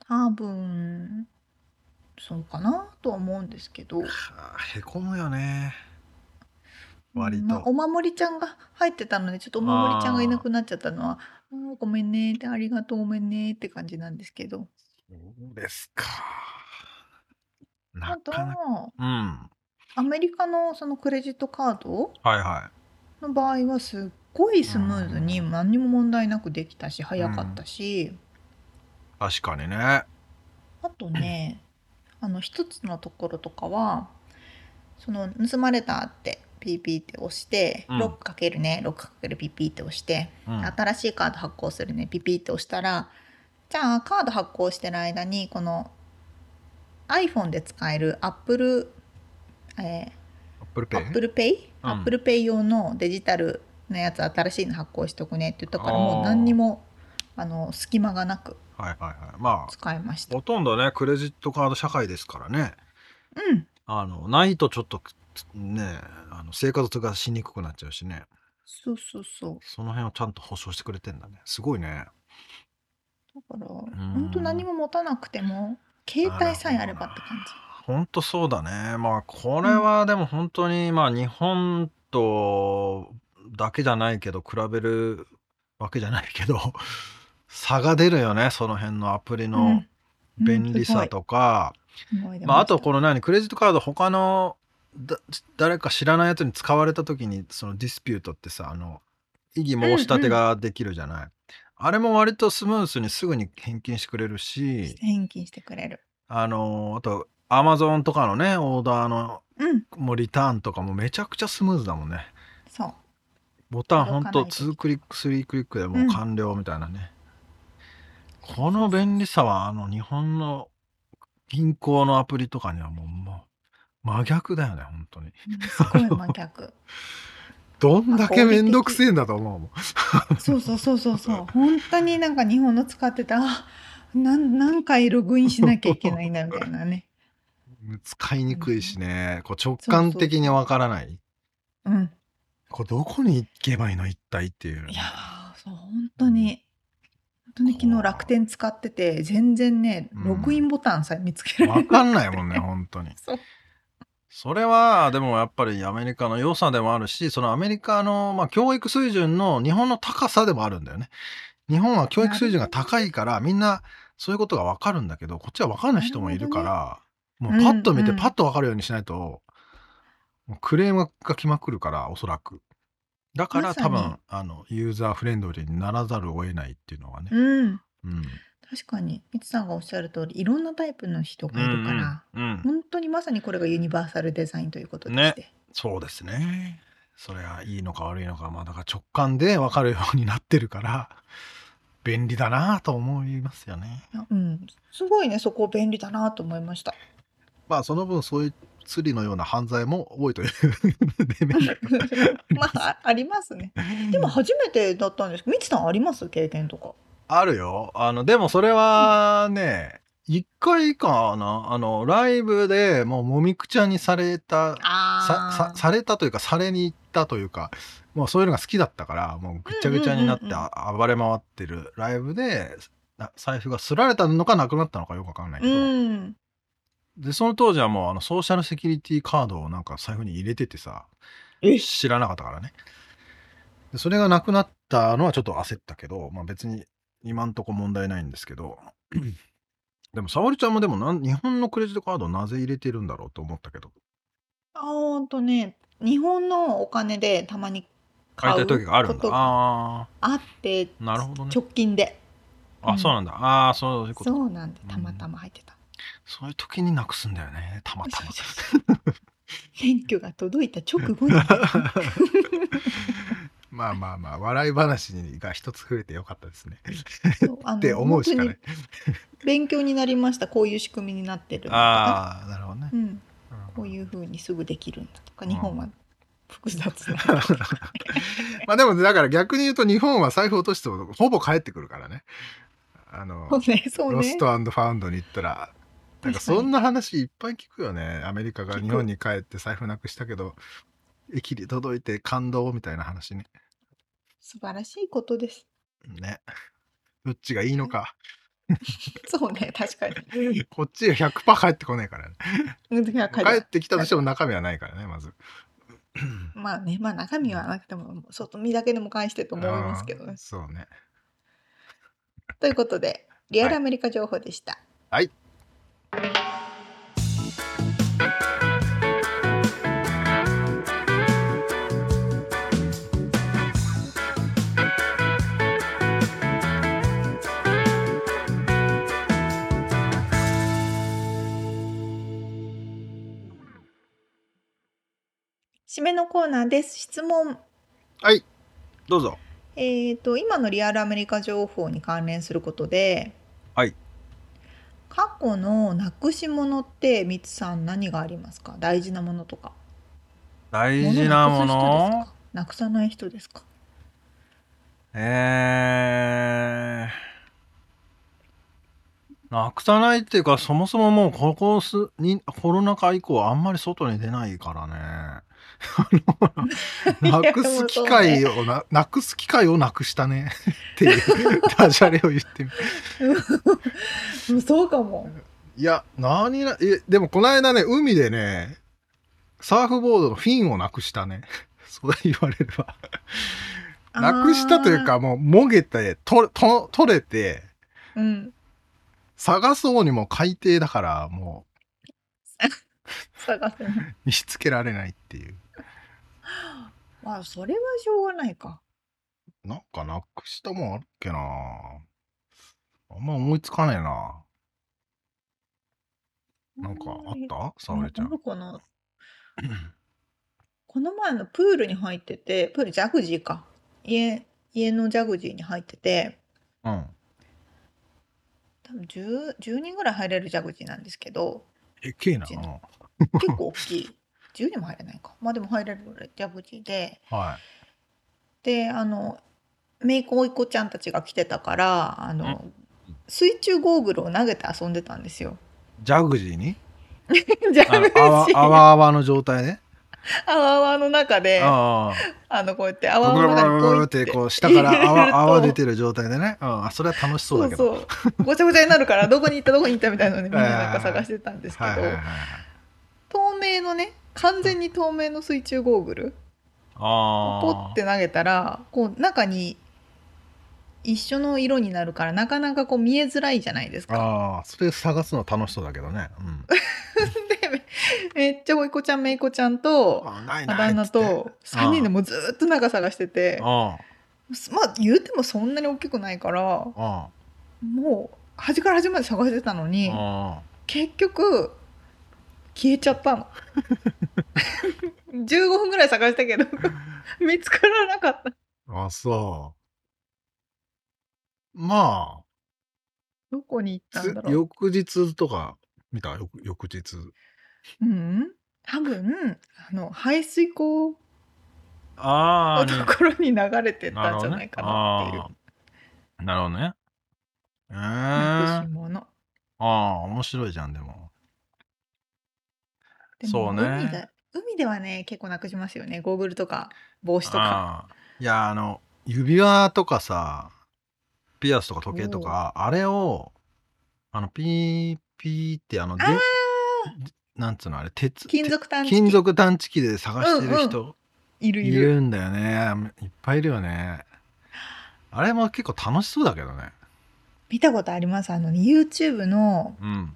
多分そうかなとは思うんですけど。はあへこむよね。割と、まあお守りちゃんが入ってたのでちょっとお守りちゃんがいなくなっちゃったのは「あー。ごめんね」って「ありがとうごめんね」って感じなんですけど。そうですか。なかなかうん。アメリカのそのクレジットカードはいはい。の場合はすっごいスムーズにうん。何にも問題なくできたし早かったし、確かにね。あとね [LAUGHS] あの一つのところとかはその盗まれたってピーピーって押して、うん。ロックかけるね。ロックかけるピーピーって押して、うん。新しいカード発行するね。ピーピーって押したらじゃあカード発行してる間にこの iPhone で使える Apple え Apple Pay、Apple Pay、うん。Apple Pay 用のデジタルのやつ新しいの発行しておくねって言ったからもう何にもあの隙間がなくはいはいはい。まあ使いました。ほとんどねクレジットカード社会ですからね。うん。あのないとちょっとねあの生活がしにくくなっちゃうしね。そうそうそう。その辺をちゃんと保証してくれてんだね。すごいね。だからん。本当何も持たなくても携帯さえあればって感じ。ほんとそうだね。まあこれはでも本当にまあ日本とだけじゃないけど比べるわけじゃないけど [LAUGHS] 差が出るよねその辺のアプリのうん。便利さとか、すごい出まあ、あとこの何クレジットカード他のだ誰か知らないやつに使われた時にそのディスピュートってさあの異議申し立てができるじゃない、あれも割とスムースにすぐに返金してくれるし。返金してくれる。あのあとアマゾンとかのねオーダーのうん。もうリターンとかもめちゃくちゃスムーズだもんね。そうボタンほんと届かない時2クリック3クリックでもう完了みたいなね、この便利さはあの日本の銀行のアプリとかにはもうもう真逆だよね本当に。うんすごい真逆。[LAUGHS] どんだけめんどくせえんだと思うもんそうそうそうそうそう。本当になんか日本の使ってたあなん何回ログインしなきゃいけないんだみたいなね。[LAUGHS] 使いにくいしね。こう直感的にわからない。うんこれどこに行けばいいの一体っていう。いやーそう本当に。本当に昨日楽天使ってて全然ねうん。ログインボタンさえ見つけられなかんないもんね本当に。そ [LAUGHS] うそれはでもやっぱりアメリカの良さでもあるしそのアメリカの、まあ、教育水準の日本の高さでもあるんだよね。日本は教育水準が高いからみんなそういうことが分かるんだけどこっちは分かんない人もいるからもうパッと見てパッと分かるようにしないと、もうクレームが来まくるからおそらく。だからまさに多分あのユーザーフレンドリーにならざるを得ないっていうのはね。うんうん、確かにみつさんがおっしゃる通りいろんなタイプの人がいるから、うんうんうん本当にまさにこれがユニバーサルデザインということでして、そうですね。それはいいのか悪いのか、まあだから直感で分かるようになってるから、便利だなと思いますよね。いやうん、すごいねそこ便利だなと思いました。まあその分そういう釣りのような犯罪も多いというまああありますね。[LAUGHS] でも初めてだったんですけどみつさんあります経験とか。あるよ。あの、でもそれはね、一回かな、あの、ライブでもうもみくちゃにされた、ささされたというか、されに行ったというか、もうそういうのが好きだったから、もうぐちゃぐちゃになって暴れ回ってるライブで、な財布がすられたのかなくなったのかよくわかんないけうど、ん。で、その当時はもうあのソーシャルセキュリティカードをなんか財布に入れててさ、え知らなかったからね。でそれがなくなったのはちょっと焦ったけど、まあ別に今んとこ問題ないんですけど、でも沙織ちゃんもでもなん日本のクレジットカードをなぜ入れてるんだろうと思ったけど、あほんとね日本のお金でたまに買いたい時があるんだ。ことがああってあ、なるほどね。直近で。あ、そうなんだ。ああ、そういうこと。そうなんでたまたま入ってた。そういう時になくすんだよね、たまたま。免許が届いた直後に。[LAUGHS] まあまあまあ、笑い話が一つ増えてよかったですね。って思うしかない。勉強になりました。こういう仕組みになってるああ、なるほどね。う。ん、うん。こういう風にすぐできるんだとか。日うん。本は複雑な [LAUGHS] まあでもだから逆に言うと日本は財布落としてもほぼ帰ってくるからね。あの、そうねね。ロストファウンドに行ったら、なんかそんな話いっぱい聞くよね。アメリカが日本に帰って財布なくしたけど、駅に届いて感動みたいな話ね。素晴らしいことですね。どっちがいいのか。[LAUGHS] そうね確かに [LAUGHS] こっちが100%帰ってこないからね。帰帰ってきたとしても中身はないからね、まず。[LAUGHS] まあねまあ中身はなくても外見だけでも返してと思いますけどねそうね。ということでリアルアメリカ情報でした、はい。締めのコーナーです質問はい。どうぞ。えー、と今のリアルアメリカ情報に関連することで、はい、過去のなくし物ってみつさん何がありますか？大事なものとか。大事なもの？かなくさない人ですか？えー、なくさないっていうか、そもそももうここすにコロナ禍以降あんまり外に出ないからね。[LAUGHS] あのなくす機会をな、なくす機会をなくしたね。[LAUGHS] っていうダジャレを言ってみうん [LAUGHS] そうかも。いや、何な、え、でもこの間ね、海でね、サーフボードのフィンをなくしたね。そう言われれば。なくしたというか、もう、もげて、と、と、取れて、うん。探そうにも海底だから、も探せない。う、見つけられないっていう。[GASPS] まあ、それはしょうがないか。なんかなくしたもんあるっけなあんま思いつかねえな。なんかあった？沙織ちゃんあ。るかな [CLEARS THROAT] この前のプールに入ってて、プールジャグジーか。家、家のジャグジーに入ってて、うん。多分 10, 10人ぐらい入れるジャグジーなんですけど、え、けえな。結構大きい。10人も入れないか。まあでも入れるぐらいジャグジーで、はい。で、あの、姪っ子、甥っ子ちゃんたちが来てたから、あの、水中ゴーグルを投げて遊んでたんですよ。ジャグジーに？[LAUGHS] ジャグジあのあわー。あわあわの状態ね。あわあわの中で、ああの、こうやってあ。泡ブルブの中にポイルブルってこう下から泡泡出てる状態でね。うん。あそれは楽しそうだけど。そうごちゃごちゃになるからどこに行ったどこに行ったみたいなので [LAUGHS] みんななんか探してたんですけど。透明のね完全に透明の水中ゴーグル？ああ。ポッて投げたらこう中に一緒の色になるからなかなかこう見えづらいじゃないですか。ああ、それ探すの楽しそうだけどね。うん。[LAUGHS] でめめっちゃおいこちゃんめいこちゃんとあないあ旦那と3人でもうずーっと中探しててあまあ言うてもそんなに大きくないからもう端から端まで探してたのに。あ。結局消えちゃったの。15分ぐらい探したけど [LAUGHS] 見つからなかった。ああ、そう。まどこに行ったんだろう。翌日とか見た？翌翌日。うん？多分あの排水溝あのところに流れてったんじゃないかなっていう。あなるほどね。ええなくし物ああ、面白いじゃん、でも。でもそうね。海だ海ではね結構なくしますよね。ゴーグルとか帽子とか。ああいや、あの、指輪とかさ、ピアスとか時計とか、あれを、あの、ピーピーって、あの、であー。なんつうの、あれ、鉄、金属探知機。金属探知機で探してる人、いいるいる。るんだよね。いっぱいいるよね。あれも結構楽しそうだけどね。見たことあります？あの YouTube のうん。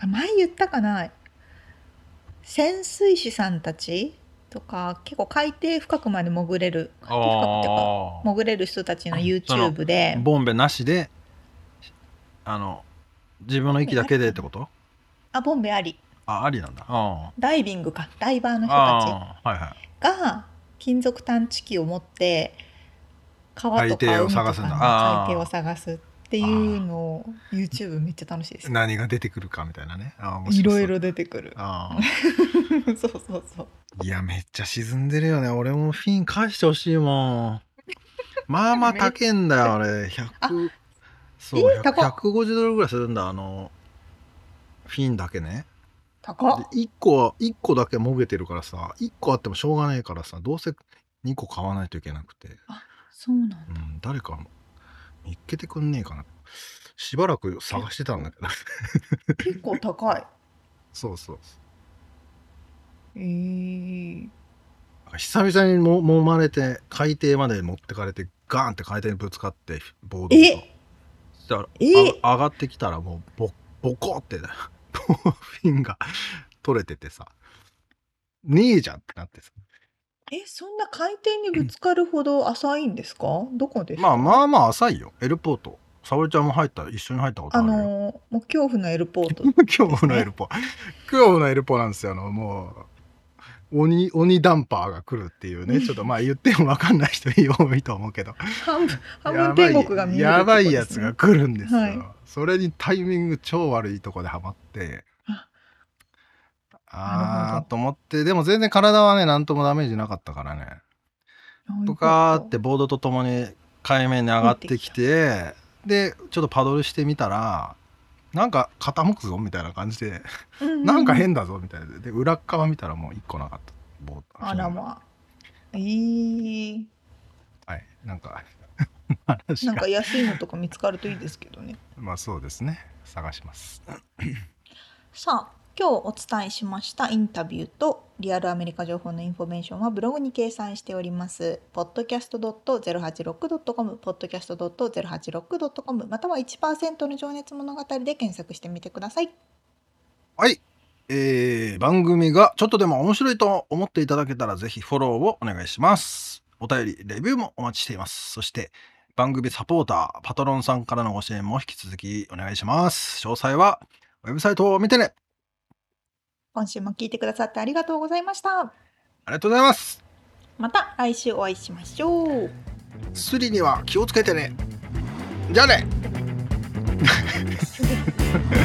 あ前言ったかな？潜水士さんたちとか結構海底深くまで潜れる海底深くっていうか。潜れる人たちの YouTube で。ボンベなしで、あの、自分の息だけでってこと？あボンベあり。あ、ありなんだ。あダイビングか。ダイバーのあ。人た。ち。が金属探知機を持って川とか海すんだ。海底を探すっていうのを YouTube めっちゃ楽しいです何が出てくるかみたいなね。ああ、面白そういろいろ出てくるあ [LAUGHS] そうそうそうあ。いや、めっちゃ沈んでるよね。俺もフィン返してほしいもん。まあまあ高えんだよ、[LAUGHS] あれ。100、そう、100え高っ150ドルぐらいするんだ、あの、フィンだけね。高っで1個は、1個だけもげてるからさ、1個あってもしょうがないからさ、どうせ2個買わないといけなくて。そうなんだうん、誰か見っけてくんねえかな。しばらく探してたんだけど。結構高い [LAUGHS] そうそう。えー、久々にも揉まれて、海底まで持ってかれて、ガーンって海底にぶつかって、ボードと。したら、上がってきたらもうボ、ボコって、[LAUGHS] フィンが取れててさ、ねえじゃんってなってさ。えそんな海底にぶつかるほど浅いんですか？どこですかまあまあまあ浅いよ。エルポート。沙織ちゃんも入った、一緒に入ったことああるよ。のーもう恐怖のエルポート [LAUGHS] 恐怖のエルポ。[LAUGHS] 恐怖のエルポなんですよ。あの、もう、鬼、鬼ダンパーが来るっていうね。ちょっとまあ言ってもわかんない人多いと思うけど。半分半やばい分天国が見えるやばいやってことですねつが来るんですよ。はいそれにタイミング超悪いとこでハマって。ああと思って、でも全然体はね、なんともダメージなかったからね。とかってボードとともに海面に上がってきてでちょっとパドルしてみたらなんか傾くぞみたいな感じで、なんか変だぞみたいなで裏っ側見たらもう1個なかった。棒あらまあ。えー、はい。なんか [LAUGHS] なんか安いのとか見つかるといいですけどね。まあそうですね。探します。さあ今日お伝えしましたインタビューとリアルアメリカ情報のインフォメーションはブログに掲載しております。podcast.086.com、podcast.086.com、または1%の情熱物語で検索してみてください。はいえー、番組がちょっとでも面白いと思っていただけたらぜひフォローをお願いしますお便りレビューもお待ちしていますそして番組サポーターパトロンさんからのご支援も引き続きお願いします詳細はウェブサイトを見てね今週も聞いてくださってありがとうございました。ありがとうございますまた来週お会いしましょう。スリには気をつけてねじゃあね [LAUGHS]